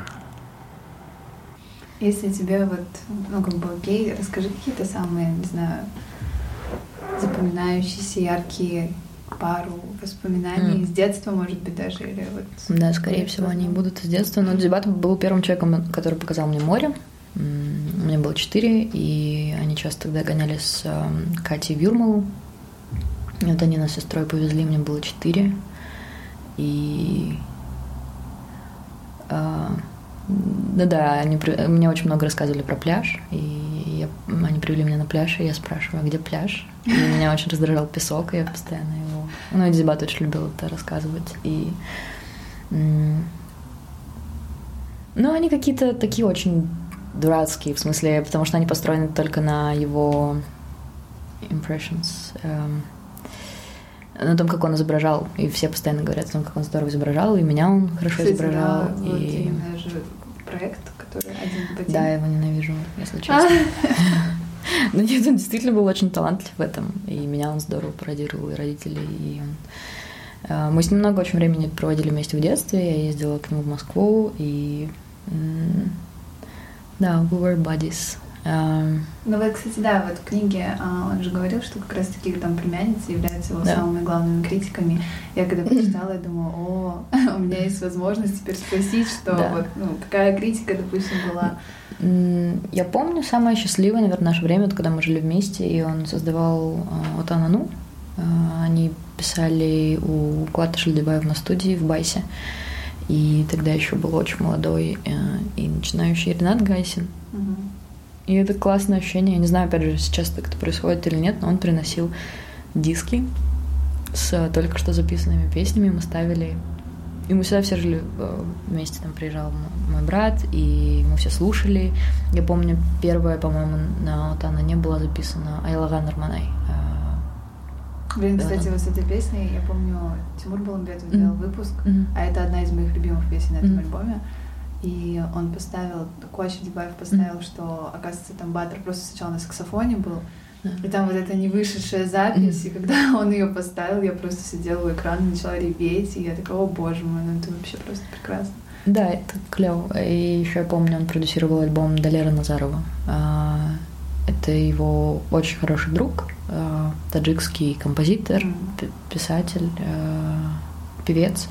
Если тебе вот, ну, как бы окей, расскажи какие-то самые, не знаю, запоминающиеся, яркие пару воспоминаний mm. из детства, может быть, даже, или вот... Да, скорее всего, они будут из детства. Но Дзюбат был первым человеком, который показал мне море. Мне было четыре, и они часто тогда гоняли с эм, Катей в Юрмалу. И вот они нас с сестрой повезли, мне было четыре. И а, да, да, они мне очень много рассказывали про пляж, и я, они привели меня на пляж, и я спрашиваю, а где пляж? И меня очень раздражал песок, и я постоянно его... Ну, и Дебат очень любил это рассказывать, и... Ну, они какие-то такие очень дурацкие, в смысле, потому что они построены только на его impressions, эм, на том, как он изображал. И все постоянно говорят о том, как он здорово изображал, и меня он хорошо Кстати, изображал. Да, и... вот проект, который один в один. Да, я его ненавижу, если честно. Но нет, он действительно был очень талантлив в этом, и меня он здорово пародировал, и родители, и он... Э, мы с ним много очень времени проводили вместе в детстве, я ездила к нему в Москву, и... Да, we were buddies. Um... Ну вот, кстати, да, вот в книге а, он же говорил, что как раз-таки там племянница являются его да. самыми главными критиками. Я когда прочитала, я думала, о, у меня есть возможность теперь спросить, что да. вот, ну, какая критика, допустим, была. Я помню самое счастливое, наверное, наше время, когда мы жили вместе, и он создавал вот Анану. Они писали у Куата Шельдебаева на студии в Байсе. И тогда еще был очень молодой э, и начинающий Ренат Гайсин. Угу. И это классное ощущение. Я не знаю, опять же, сейчас так это происходит или нет, но он приносил диски с только что записанными песнями. Мы ставили... И мы сюда все жили э, вместе. Там приезжал мой брат, и мы все слушали. Я помню, первая, по-моему, на вот она не была записана Айлаган Арманай. Э, Блин, кстати, вот с этой песней, я помню, Тимур Баламбетов делал mm-hmm. выпуск, mm-hmm. а это одна из моих любимых песен на этом mm-hmm. альбоме. И он поставил, Куачи Дебаев поставил, mm-hmm. что, оказывается, там Баттер просто сначала на саксофоне был, mm-hmm. и там вот эта не вышедшая запись, mm-hmm. и когда он ее поставил, я просто сидела у экрана, начала реветь, и я такая, о боже мой, ну это вообще просто прекрасно. Да, это клево. И еще я помню, он продюсировал альбом Далера Назарова. А, это его очень хороший друг, а, таджикский композитор, писатель, а, певец.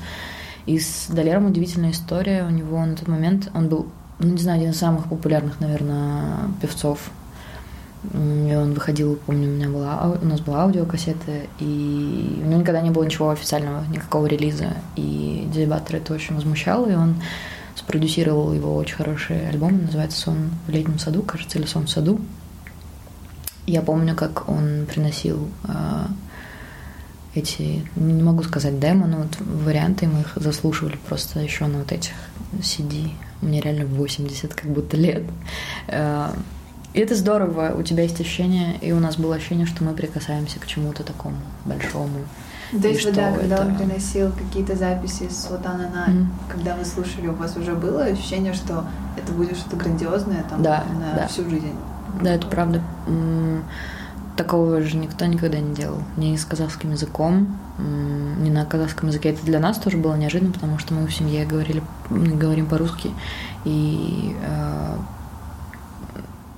И с Далером удивительная история. У него на тот момент он был, ну, не знаю, один из самых популярных, наверное, певцов. И он выходил, помню, у меня была, у нас была аудиокассета, и у него никогда не было ничего официального, никакого релиза. И Дебатор это очень возмущал, и он спродюсировал его очень хороший альбом, называется «Сон в летнем саду», кажется, или «Сон в саду». Я помню, как он приносил а, эти, не могу сказать демо, но вот варианты мы их заслушивали просто еще на вот этих CD. Мне реально 80 как будто лет. Э, и это здорово, у тебя есть ощущение, и у нас было ощущение, что мы прикасаемся к чему-то такому большому. То есть, что да, когда это- он приносил какие-то записи с вот на Мгм. когда вы слушали, у вас уже было ощущение, что это будет что-то грандиозное там Да, на да. всю жизнь? Да, это правда. Такого же никто никогда не делал. Ни с казахским языком, ни на казахском языке. Это для нас тоже было неожиданно, потому что мы в семье говорили, говорим по-русски. И э,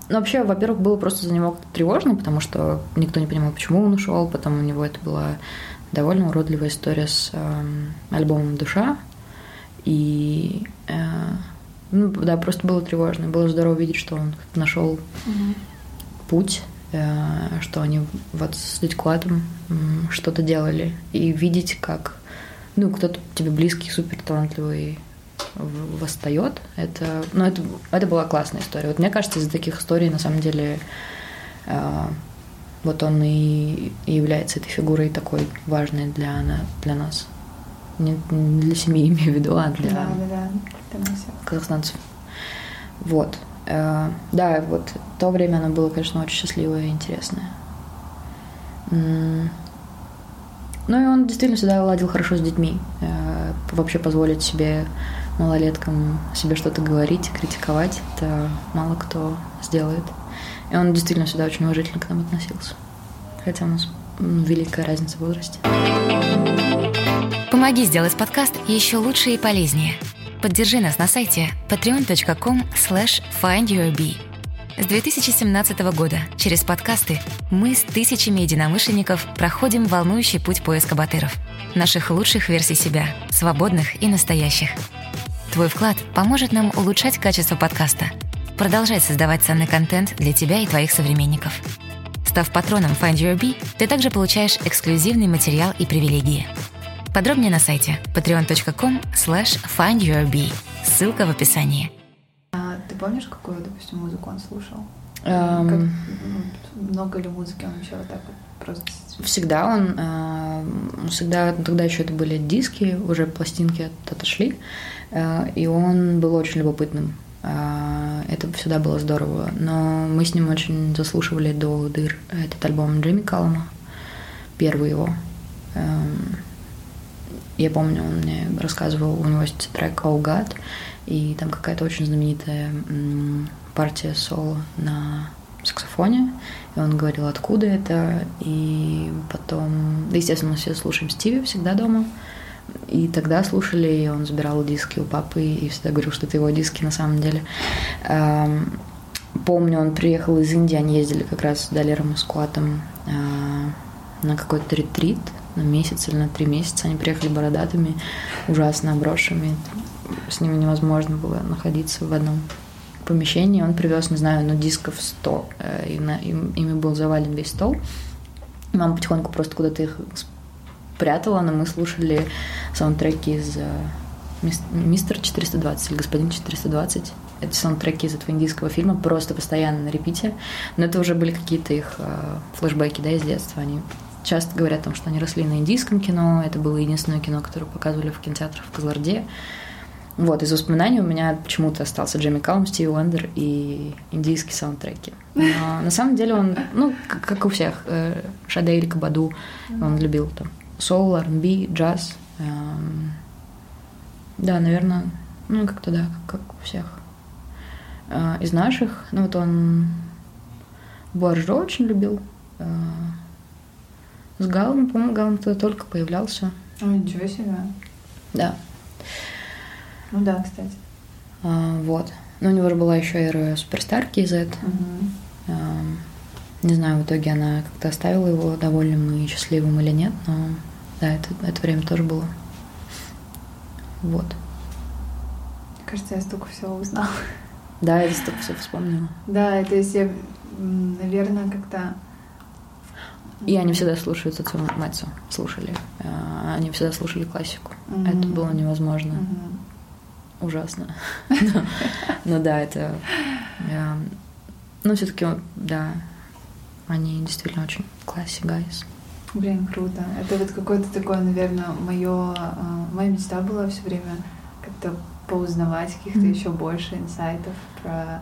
ну, вообще, во-первых, было просто за него тревожно, потому что никто не понимал, почему он ушел. Потом у него это была довольно уродливая история с эм, альбомом «Душа». И э, ну, да, просто было тревожно. Было здорово видеть, что он нашел путь, э, что они вот с Дядькуатом м, что-то делали. И видеть, как ну, кто-то тебе близкий, супер талантливый восстает, это, ну, это, это была классная история. Вот мне кажется, из-за таких историй, на самом деле, э, вот он и, и является этой фигурой такой важной для, для нас. Не, не для семьи, имею в виду, а для, Да, да, да. Казахстанцев. Вот. Э, Да, вот то время оно было, конечно, очень счастливое и интересное. Ну и он действительно всегда ладил хорошо с детьми. Э, Вообще позволить себе малолеткам себе что-то говорить, критиковать, это мало кто сделает. И он действительно всегда очень уважительно к нам относился. Хотя у нас великая разница в возрасте. Помоги сделать подкаст еще лучше и полезнее. Поддержи нас на сайте patreon.com slash findyourbee. С 2017 года через подкасты мы с тысячами единомышленников проходим волнующий путь поиска батыров. Наших лучших версий себя, свободных и настоящих. Твой вклад поможет нам улучшать качество подкаста, продолжать создавать ценный контент для тебя и твоих современников. Став патроном Find Your Bee, ты также получаешь эксклюзивный материал и привилегии. Подробнее на сайте patreon.com slash findyourbee. Ссылка в описании. А ты помнишь, какую, допустим, музыку он слушал? Эм. Как, ну, много ли музыки он еще вот так вот просто... Всегда он, э, всегда, тогда еще это были диски, уже пластинки от- отошли, э, и он был очень любопытным. Э, Это всегда было здорово. Но мы с ним очень заслушивали до дыр этот альбом Джимми Каллама, первый его. Эм, Я помню, он мне рассказывал, у него есть трек «Oh God», и там какая-то очень знаменитая партия соло на саксофоне, и он говорил, откуда это, и потом, да, естественно, мы все слушаем Стиви всегда дома, и тогда слушали, и он забирал диски у папы, и всегда говорил, что это его диски на самом деле. Помню, он приехал из Индии, они ездили как раз с Далером и Скуатом э, на какой-то ретрит, на месяц или на три месяца. Они приехали бородатыми, ужасно обросшими. С ними невозможно было находиться в одном помещении. Он привез, не знаю, ну, дисков 100, э, и на, им- ими был завален весь стол. Мама потихоньку просто куда-то их спрятала, но мы слушали саундтреки из э, «Мис- «Мистер 420» или «Господин 420». Это саундтреки из этого индийского фильма, просто постоянно на репите. Но это уже были какие-то их э, флешбеки, да, из детства. Они часто говорят о том, что они росли на индийском кино. Это было единственное кино, которое показывали в кинотеатрах в Казларде. Вот, из воспоминаний у меня почему-то остался Джейми Каллум, Стиви Уэндер и индийские саундтреки. Но на самом деле он, ну, как, у всех, э, Шаде или Кабаду, он любил там соул, R&B, джаз. эм, да, наверное, ну, как-то да, как, у всех. Э, из наших, ну, вот он Буаржо очень любил. С Галом, по-моему, Галом тогда только появлялся. Ой, ничего себе. Да, Ну да, кстати. А, вот. Но у него же была еще эра суперстар KZ. Мгм. Эм, Не знаю, в итоге она как-то оставила его довольным и счастливым или нет, но да, это, это время тоже было. Вот. Мне кажется, я столько всего узнала. Да, я столько все вспомнила. Да, то есть я, наверное, как-то... И они всегда слушают отцу Мацу, слушали. Э, Они всегда слушали классику. Мгм. Это было невозможно. Мгм. Ужасно. Но- Но да, это... э, Ну, все-таки, да, они действительно очень класси, guys. Блин, круто. Это вот какое-то такое, наверное, мое, моя мечта была все время как-то поузнавать каких-то Мгм. еще больше инсайтов про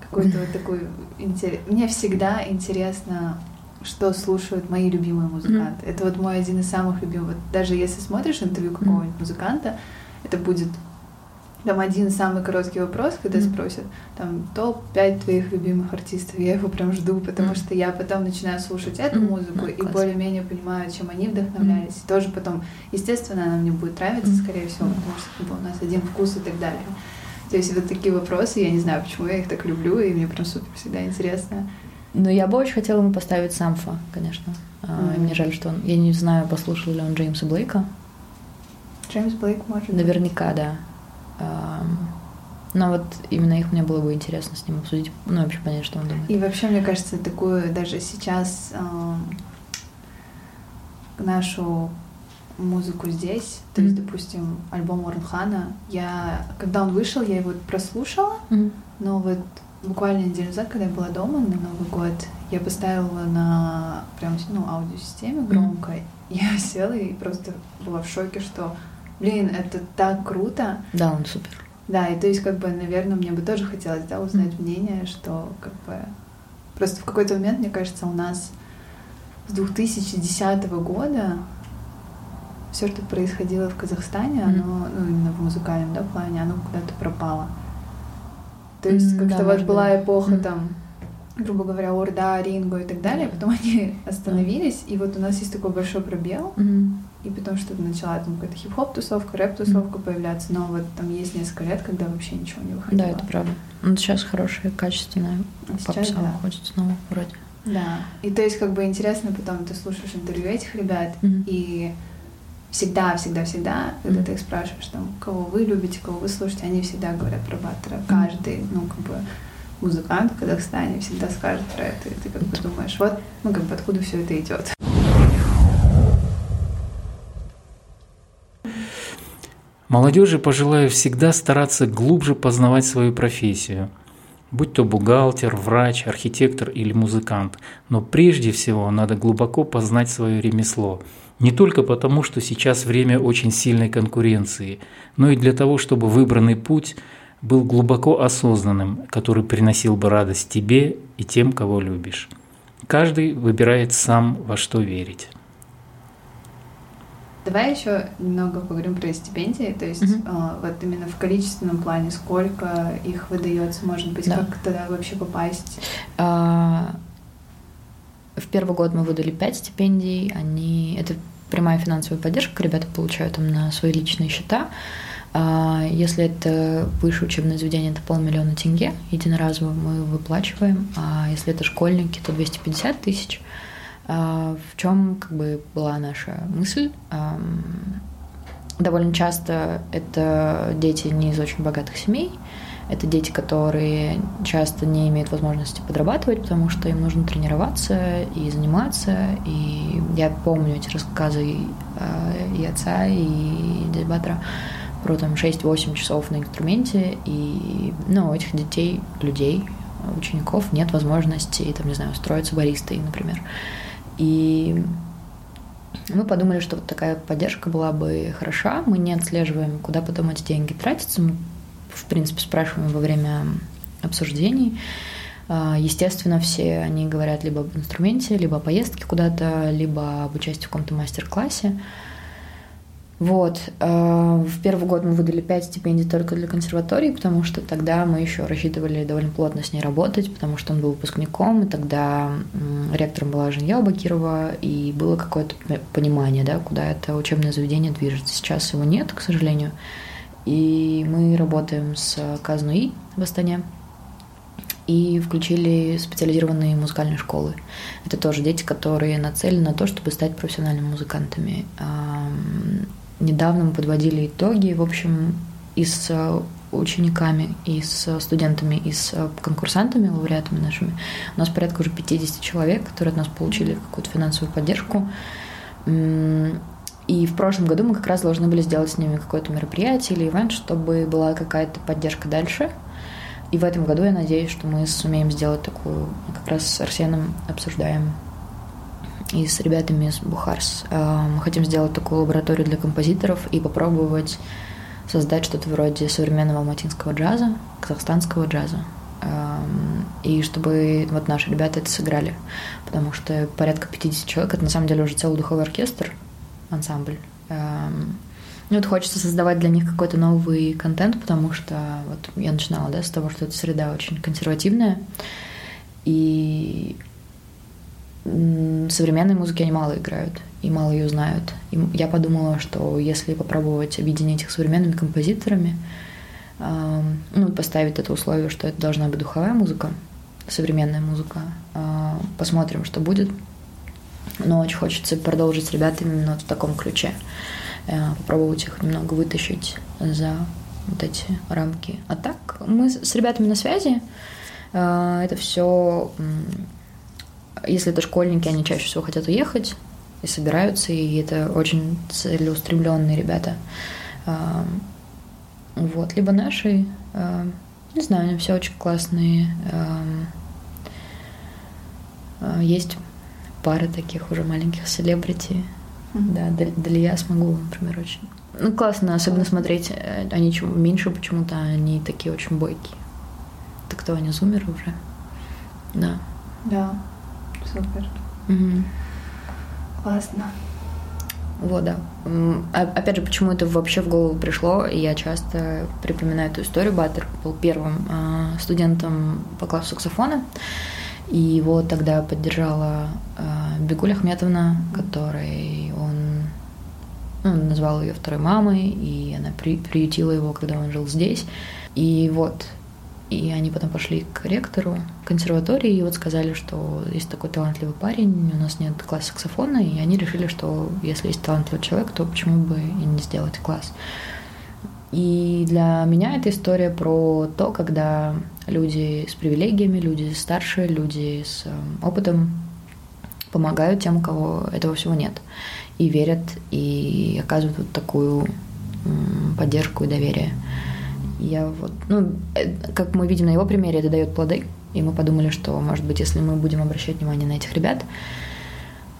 какой-то вот интерес. Мне всегда интересно что слушают мои любимые музыканты. Mm-hmm. Это вот мой один из самых любимых. Вот даже если смотришь интервью какого-нибудь mm-hmm. музыканта, это будет там один самый короткий вопрос, когда mm-hmm. спросят, там, топ-5 твоих любимых артистов, я его прям жду, потому mm-hmm. что я потом начинаю слушать эту mm-hmm. музыку mm-hmm. и более-менее понимаю, чем они вдохновлялись. Mm-hmm. И тоже потом, естественно, она мне будет нравиться, mm-hmm. скорее всего, потому что типа, у нас один вкус и так далее. То есть вот такие вопросы, я не знаю, почему я их так люблю, и мне прям супер всегда интересно. Ну, я бы очень хотела ему поставить Самфа, конечно. Mm-hmm. Мне жаль, что он... Я не знаю, послушал ли он Джеймса Блейка. Джеймс Блейк, может Наверняка, да. Но вот именно их мне было бы интересно с ним обсудить, ну, вообще понять, что он думает. И вообще, мне кажется, такую даже сейчас нашу музыку здесь, то mm-hmm. есть, допустим, альбом Орнхана, я, когда он вышел, я его прослушала, mm-hmm. но вот буквально неделю назад, когда я была дома на Новый год, я поставила на прям, ну, аудиосистеме громко, я села и просто была в шоке, что блин, это так круто. Да, он супер. Да, и то есть, как бы, наверное, мне бы тоже хотелось, да, узнать mm-hmm. мнение, что, как бы, просто в какой-то момент, мне кажется, у нас с 2010 года все, что происходило в Казахстане, mm-hmm. оно, ну, именно в музыкальном, да, плане, оно куда-то пропало. То есть, mm-hmm, как-то да, вот была эпоха mm-hmm. там грубо говоря, Орда, Ринго и так далее, потом они остановились, и вот у нас есть такой большой пробел, mm-hmm. и потом что-то начала там какая-то хип-хоп тусовка, рэп-тусовка mm-hmm. появляться, но вот там есть несколько лет, когда вообще ничего не выходило. Да, это правда. Ну, сейчас хорошая, качественная а попса да. выходит снова вроде. Да, и то есть как бы интересно потом ты слушаешь интервью этих ребят, mm-hmm. и всегда, всегда, всегда, когда ты их спрашиваешь, там, кого вы любите, кого вы слушаете, они всегда говорят про Баттера, каждый, ну, как бы музыкант в Казахстане всегда скажет про это, и ты как бы думаешь, вот, ну как бы откуда все это идет. Молодежи пожелаю всегда стараться глубже познавать свою профессию, будь то бухгалтер, врач, архитектор или музыкант. Но прежде всего надо глубоко познать свое ремесло. Не только потому, что сейчас время очень сильной конкуренции, но и для того, чтобы выбранный путь – был глубоко осознанным, который приносил бы радость тебе и тем, кого любишь. Каждый выбирает сам, во что верить. Давай еще немного поговорим про стипендии, то есть угу. э, вот именно в количественном плане, сколько их выдается, может быть, да. как туда вообще попасть? А, в первый год мы выдали пять стипендий, они это прямая финансовая поддержка, ребята получают там на свои личные счета. А если это высшее учебное заведение, это полмиллиона тенге единоразово мы выплачиваем, а если это школьники, то 250 тысяч. А в чем как бы была наша мысль? Довольно часто это дети не из очень богатых семей, это дети, которые часто не имеют возможности подрабатывать, потому что им нужно тренироваться и заниматься. И я помню эти рассказы и отца, и дяди Батра про там 6-8 часов на инструменте, и ну, у этих детей, людей, учеников нет возможности, там, не знаю, устроиться баристой, например. И мы подумали, что вот такая поддержка была бы хороша. Мы не отслеживаем, куда потом эти деньги тратятся. Мы, в принципе, спрашиваем во время обсуждений. А, естественно, все они говорят либо об инструменте, либо о поездке куда-то, либо об участии в каком-то мастер-классе. Вот. Э, в первый год мы выдали 5 стипендий только для консерватории, потому что тогда мы еще рассчитывали довольно плотно с ней работать, потому что он был выпускником, и тогда ректором была Женя Бакирова, и было какое-то понимание, да, куда это учебное заведение движется. Сейчас его нет, к сожалению. И мы работаем с Казнуи в Астане, и включили специализированные музыкальные школы. Это тоже дети, которые нацелены на то, чтобы стать профессиональными музыкантами недавно мы подводили итоги, в общем, и с учениками, и с студентами, и с конкурсантами, лауреатами нашими. У нас порядка уже 50 человек, которые от нас получили какую-то финансовую поддержку. И в прошлом году мы как раз должны были сделать с ними какое-то мероприятие или ивент, чтобы была какая-то поддержка дальше. И в этом году я надеюсь, что мы сумеем сделать такую, как раз с Арсеном обсуждаем и с ребятами из Бухарс. Э, мы хотим сделать такую лабораторию для композиторов и попробовать создать что-то вроде современного алматинского джаза, казахстанского джаза. Эм, и чтобы вот наши ребята это сыграли. Потому что порядка 50 человек, это на самом деле уже целый духовой оркестр, ансамбль. Эм, вот хочется создавать для них какой-то новый контент, потому что вот я начинала, да, с того, что эта среда очень консервативная, и современной музыки они мало играют и мало ее знают. И я подумала, что если попробовать объединить их современными композиторами, ну, поставить это условие, что это должна быть духовая музыка, современная музыка, а, посмотрим, что будет. Но очень хочется продолжить с ребятами именно в таком ключе. Э, попробовать их немного вытащить за вот эти рамки. А так, мы с ребятами на связи. Э, это все, если это школьники, они чаще всего хотят уехать и собираются, и это очень целеустремленные ребята. Э, вот, либо наши, не знаю, они все очень классные. Есть пара таких уже маленьких селебрити, да, Далия смогу, например, очень. Ну, классно, особенно смотреть. Э, они чем меньше почему-то, они такие очень бойкие. Так кто они зумеры уже? Да. Да, супер. Угу. Классно. Вот, да. Опять же, почему это вообще в голову пришло, я часто припоминаю эту историю. Баттер был первым а, студентом по классу саксофона. И его тогда поддержала э, Бегуль Ахметовна, которой он ну, назвал ее второй мамой, и она при, приютила его, когда он жил здесь. И вот, и они потом пошли к ректору консерватории, и вот сказали, что есть такой талантливый парень, у нас нет класса саксофона, и они решили, что если есть талантливый человек, то почему бы и не сделать класс. И для меня эта история про то, когда люди с привилегиями, люди старшие, люди с эм, опытом помогают тем, у кого этого всего нет. И верят, и оказывают вот такую поддержку и доверие. Я вот, ну, э, как мы видим на его примере, это дает плоды. И мы подумали, что, может быть, если мы будем обращать внимание на этих ребят,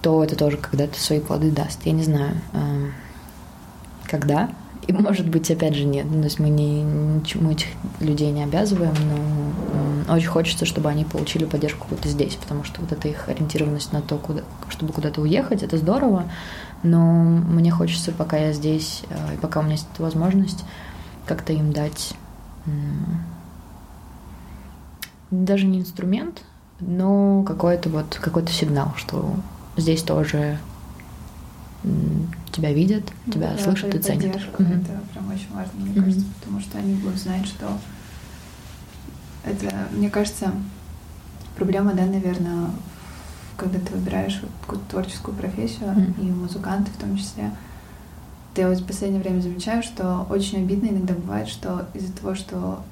то это тоже когда-то свои плоды даст. Я не знаю, эм, когда, и может быть, опять же, нет. Ну, то есть мы не, ничему этих людей не обязываем, но очень хочется, чтобы они получили поддержку какую-то здесь, потому что вот эта их ориентированность на то, куда, чтобы куда-то уехать, это здорово, но мне хочется, пока я здесь, э, и пока у меня есть эта возможность, как-то им дать даже не инструмент, но какой-то вот какой-то сигнал, что здесь тоже тебя видят, тебя да, слышат и ценят. Угу. Это прям очень важно, мне угу. кажется, потому что они будут знать, что это, мне кажется, проблема, да, наверное, когда ты выбираешь какую-то творческую профессию, mm. и музыканты в том числе, ты вот в последнее время замечаю, что очень обидно иногда бывает, что из-за того, что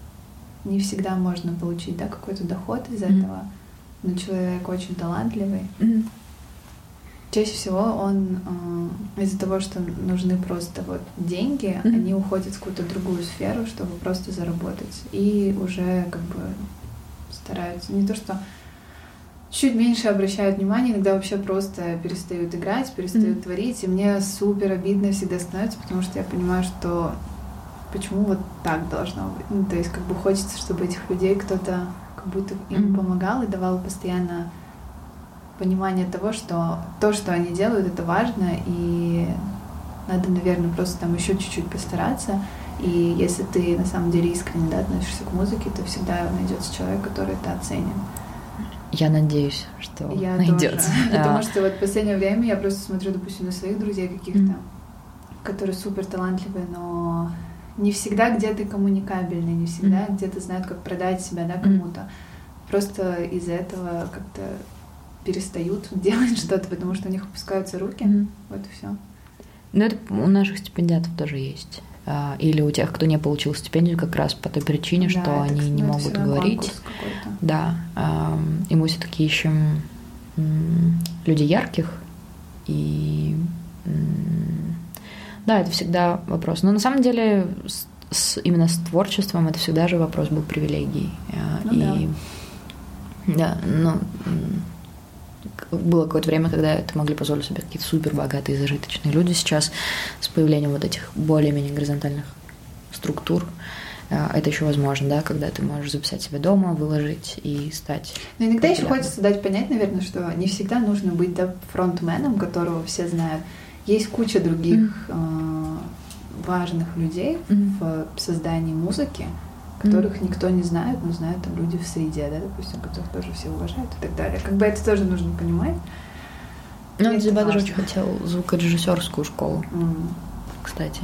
не всегда можно получить да, какой-то доход из mm. этого, но человек очень талантливый, mm чаще всего он э, из-за того, что нужны просто вот деньги, mm-hmm. они уходят в какую-то другую сферу, чтобы просто заработать. И уже как бы стараются не то что чуть меньше обращают внимание, иногда вообще просто перестают играть, перестают mm-hmm. творить. И мне супер обидно всегда становится, потому что я понимаю, что почему вот так должно быть. Ну, то есть как бы хочется, чтобы этих людей кто-то как будто им mm-hmm. помогал и давал постоянно понимание того, что то, что они делают, это важно, и надо, наверное, просто там еще чуть-чуть постараться. И если ты на самом деле искренне да, относишься к музыке, то всегда найдется человек, который это оценит. Я надеюсь, что я найдется. Тоже. Потому что вот в последнее время я просто смотрю, допустим, на своих друзей каких-то, mm. которые супер талантливые, но не всегда где-то коммуникабельные, не всегда mm. где-то знают, как продать себя да, кому-то. Mm. Просто из-за этого как-то перестают делать что-то, потому что у них опускаются руки. Mm-hmm. Вот и все. Ну, это у наших стипендиатов тоже есть. А, или у тех, кто не получил стипендию, как раз по той причине, да, что они не ну, могут говорить. Да. И мы все-таки ищем людей ярких. И да, это всегда вопрос. Но на самом деле с, именно с творчеством это всегда же вопрос был привилегий. А, ну, и да, да ну было какое-то время, когда это могли позволить себе какие-то супер богатые, зажиточные люди. Сейчас с появлением вот этих более-менее горизонтальных структур а, это еще возможно, да, когда ты можешь записать себя дома, выложить и стать. Но иногда еще хочется дать понять, наверное, что не всегда нужно быть да, фронтменом, которого все знают. Есть куча других mm. э, важных людей mm. в создании музыки, которых mm. никто не знает, но знают там люди в среде, да, допустим, которых тоже все уважают и так далее. Как бы это тоже нужно понимать. Ну, Дзюба даже очень хотел звукорежиссерскую школу, mm. кстати.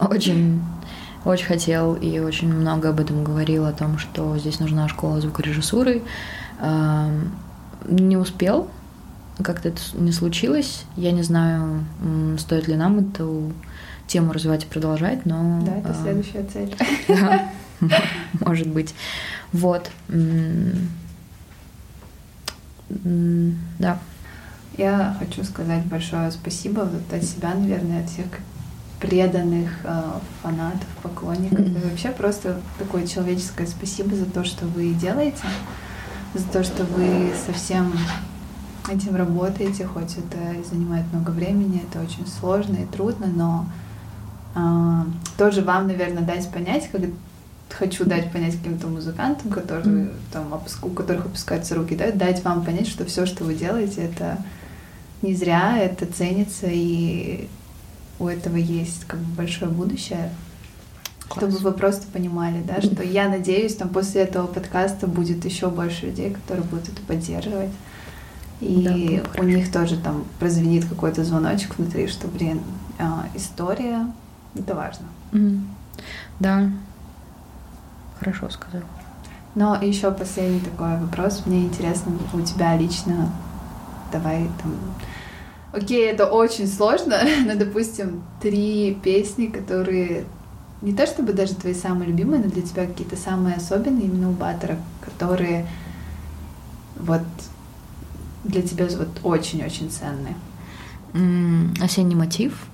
Очень очень хотел и очень много об этом говорил, о том, что здесь нужна школа звукорежиссуры. Не успел, как-то это не случилось. Я не знаю, стоит ли нам эту тему развивать и продолжать, но... Да, это следующая цель. Да, может быть. Вот. Да. Я хочу сказать большое спасибо вот от себя, наверное, от всех преданных э, фанатов, поклонников. И вообще просто такое человеческое спасибо за то, что вы делаете, за то, что вы совсем этим работаете, хоть это и занимает много времени, это очень сложно и трудно, но тоже вам, наверное, дать понять, как хочу дать понять каким-то музыкантам, которые там у которых опускаются руки, да, дать вам понять, что все, что вы делаете, это не зря, это ценится и у этого есть как бы большое будущее. Класс. Чтобы вы просто понимали, да, что я надеюсь, там после этого подкаста будет еще больше людей, которые будут это поддерживать. И да, у них тоже там прозвенит какой-то звоночек внутри, что, блин, а, история это важно. Mm. Да, хорошо сказал. Но еще последний такой вопрос. Мне интересно, у тебя лично, давай там Окей, это очень сложно, но, допустим, три песни, которые не то чтобы даже твои самые любимые, но для тебя какие-то самые особенные именно у Баттера, которые вот для тебя вот очень-очень ценные. Mm, осенний мотив.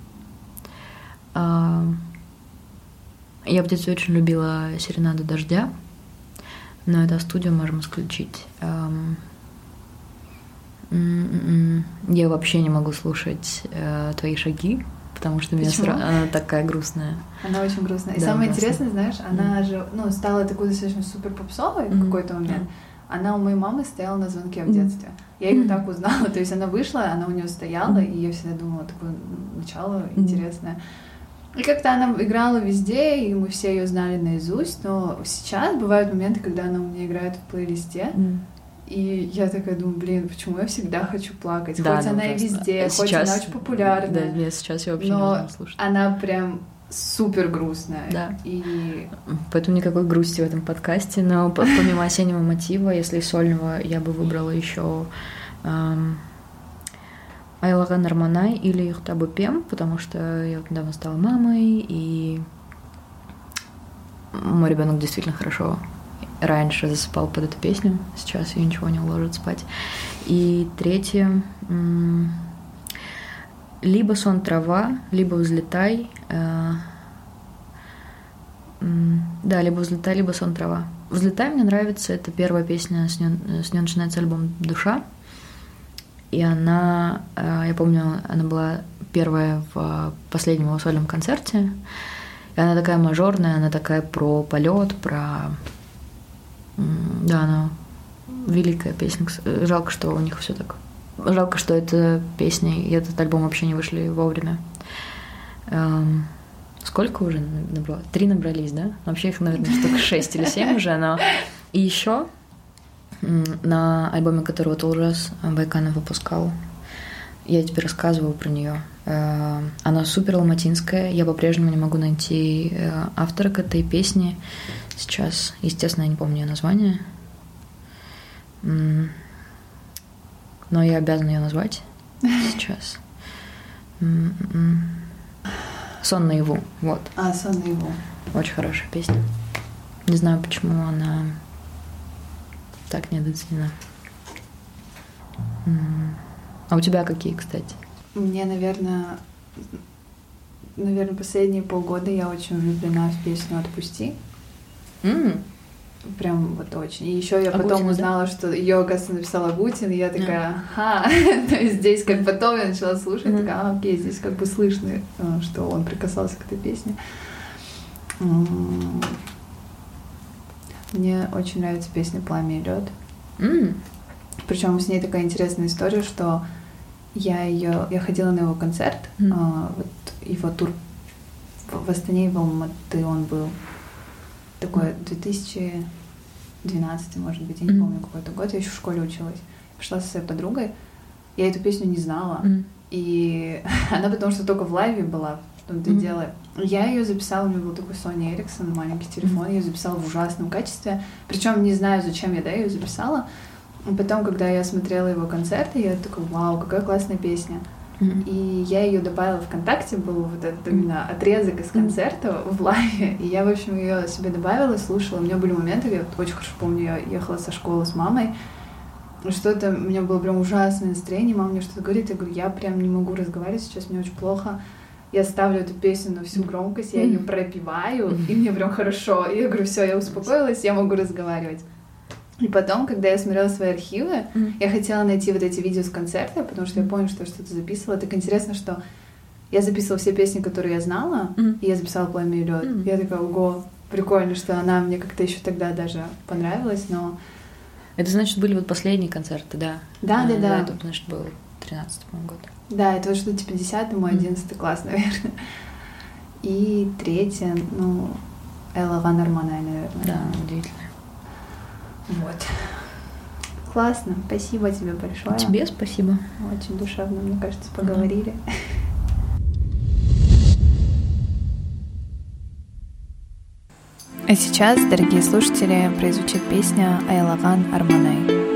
Uh, я в детстве очень любила серенаду дождя, но это студию можем исключить. Um, я вообще не могу слушать э, твои шаги, потому что меня сра... она такая грустная. Она очень грустная. И да, самое грустная. интересное, знаешь, она mm. же ну, стала такой достаточно супер попсовой mm. в какой-то момент. Mm. Она у моей мамы стояла на звонке в детстве. Я ее так узнала. То есть она вышла, она у нее стояла, и я всегда думала, такое начало mm. И как-то она играла везде, и мы все ее знали наизусть, но сейчас бывают моменты, когда она у меня играет в плейлисте, mm. И я такая думаю, блин, почему я всегда хочу плакать? Да, хоть она и везде, сейчас, хоть она очень популярна. Да, нет, сейчас я вообще но не могу слушать. Она прям супер грустная. Да. И... Поэтому никакой грусти в этом подкасте. Но помимо осеннего мотива, если сольного, я бы выбрала еще эм, Айлага Нарманай или Юхтабу Пем, потому что я вот недавно стала мамой, и мой ребенок действительно хорошо раньше засыпал под эту песню, сейчас ее ничего не уложит спать. И третье, либо сон трава, либо взлетай. Э, да, либо взлетай, либо сон трава. Взлетай мне нравится, это первая песня, с нее, с нее начинается альбом «Душа». И она, э, я помню, она была первая в последнем его сольном концерте. И она такая мажорная, она такая про полет, про да, она великая песня. Жалко, что у них все так. Жалко, что эта песня и этот альбом вообще не вышли вовремя. Эм, сколько уже набрало? Три набрались, да? Вообще их, наверное, штук шесть или семь уже, но... И еще на альбоме, которого Толжас Байканов выпускал, я тебе рассказывала про нее. Э, она супер ломатинская. Я по-прежнему не могу найти э, автора к этой песне. Сейчас, естественно, я не помню ее название. Но я обязана ее назвать сейчас. Сон наяву. Вот. А, сон наяву. Очень хорошая песня. Не знаю, почему она так недооценена. А у тебя какие, кстати? Мне, наверное, наверное, последние полгода я очень влюблена в песню «Отпусти». Mm. Прям вот очень. И еще я Агутина, потом узнала, да? что ее, оказывается, написал Агутин, и я такая, ага, то есть здесь как потом я начала слушать, mm-hmm. такая, а, окей, здесь как бы слышно, э, что он прикасался к этой песне. Мне очень нравится песня «Пламя и лед». М, Причем с ней такая интересная история, что я ее, я ходила на его концерт, Мгм. а, вот его тур в Астане и в Алматы он был такой 2012, может быть, я не Мгм. помню какой-то год, я еще в школе училась. Пошла со своей подругой, я эту песню не знала, м, и она потому что только в лайве была, и Мгм. дело. Я ее записала, у меня был такой Sony Ericsson, маленький телефон, я ее записала в ужасном качестве. Причем не знаю, зачем я да, ее записала. И потом, когда я смотрела его концерты, я такой, вау, какая классная песня. И я ее добавила ВКонтакте, был вот этот именно отрезок из концерта в лайве. И я, в общем, ее себе добавила, слушала. У меня были моменты, я вот очень хорошо помню, я ехала со школы с мамой. Что-то, у меня было прям ужасное настроение, мама мне что-то говорит, я говорю, я прям не могу разговаривать сейчас, мне очень плохо. Я ставлю эту песню на всю громкость, я ее пропиваю, и мне прям хорошо. И я говорю, все, я успокоилась, я могу разговаривать. И потом, когда я смотрела свои архивы, Мгм. я хотела найти вот эти видео с концерта, потому что я помню, что я что-то записывала. Так интересно, что я записывала все песни, которые я знала, Мгм. и я записала «Пламя и лед». Мгм. Я такая, ого, прикольно, что она мне как-то еще тогда даже понравилась, но... Это значит, были вот последние концерты, да? Да, да, Э, да. Это, значит, был 13 по-моему, год. Да, это что-то типа 10 мой Мгм. 11 класс, наверное. И третье, ну, Элла Ван Арманай, наверное. Да, удивительно. Вот. Классно, спасибо тебе большое. Тебе спасибо. Очень душевно, мне кажется, поговорили. А сейчас, дорогие слушатели, прозвучит песня Айлаган Арманай.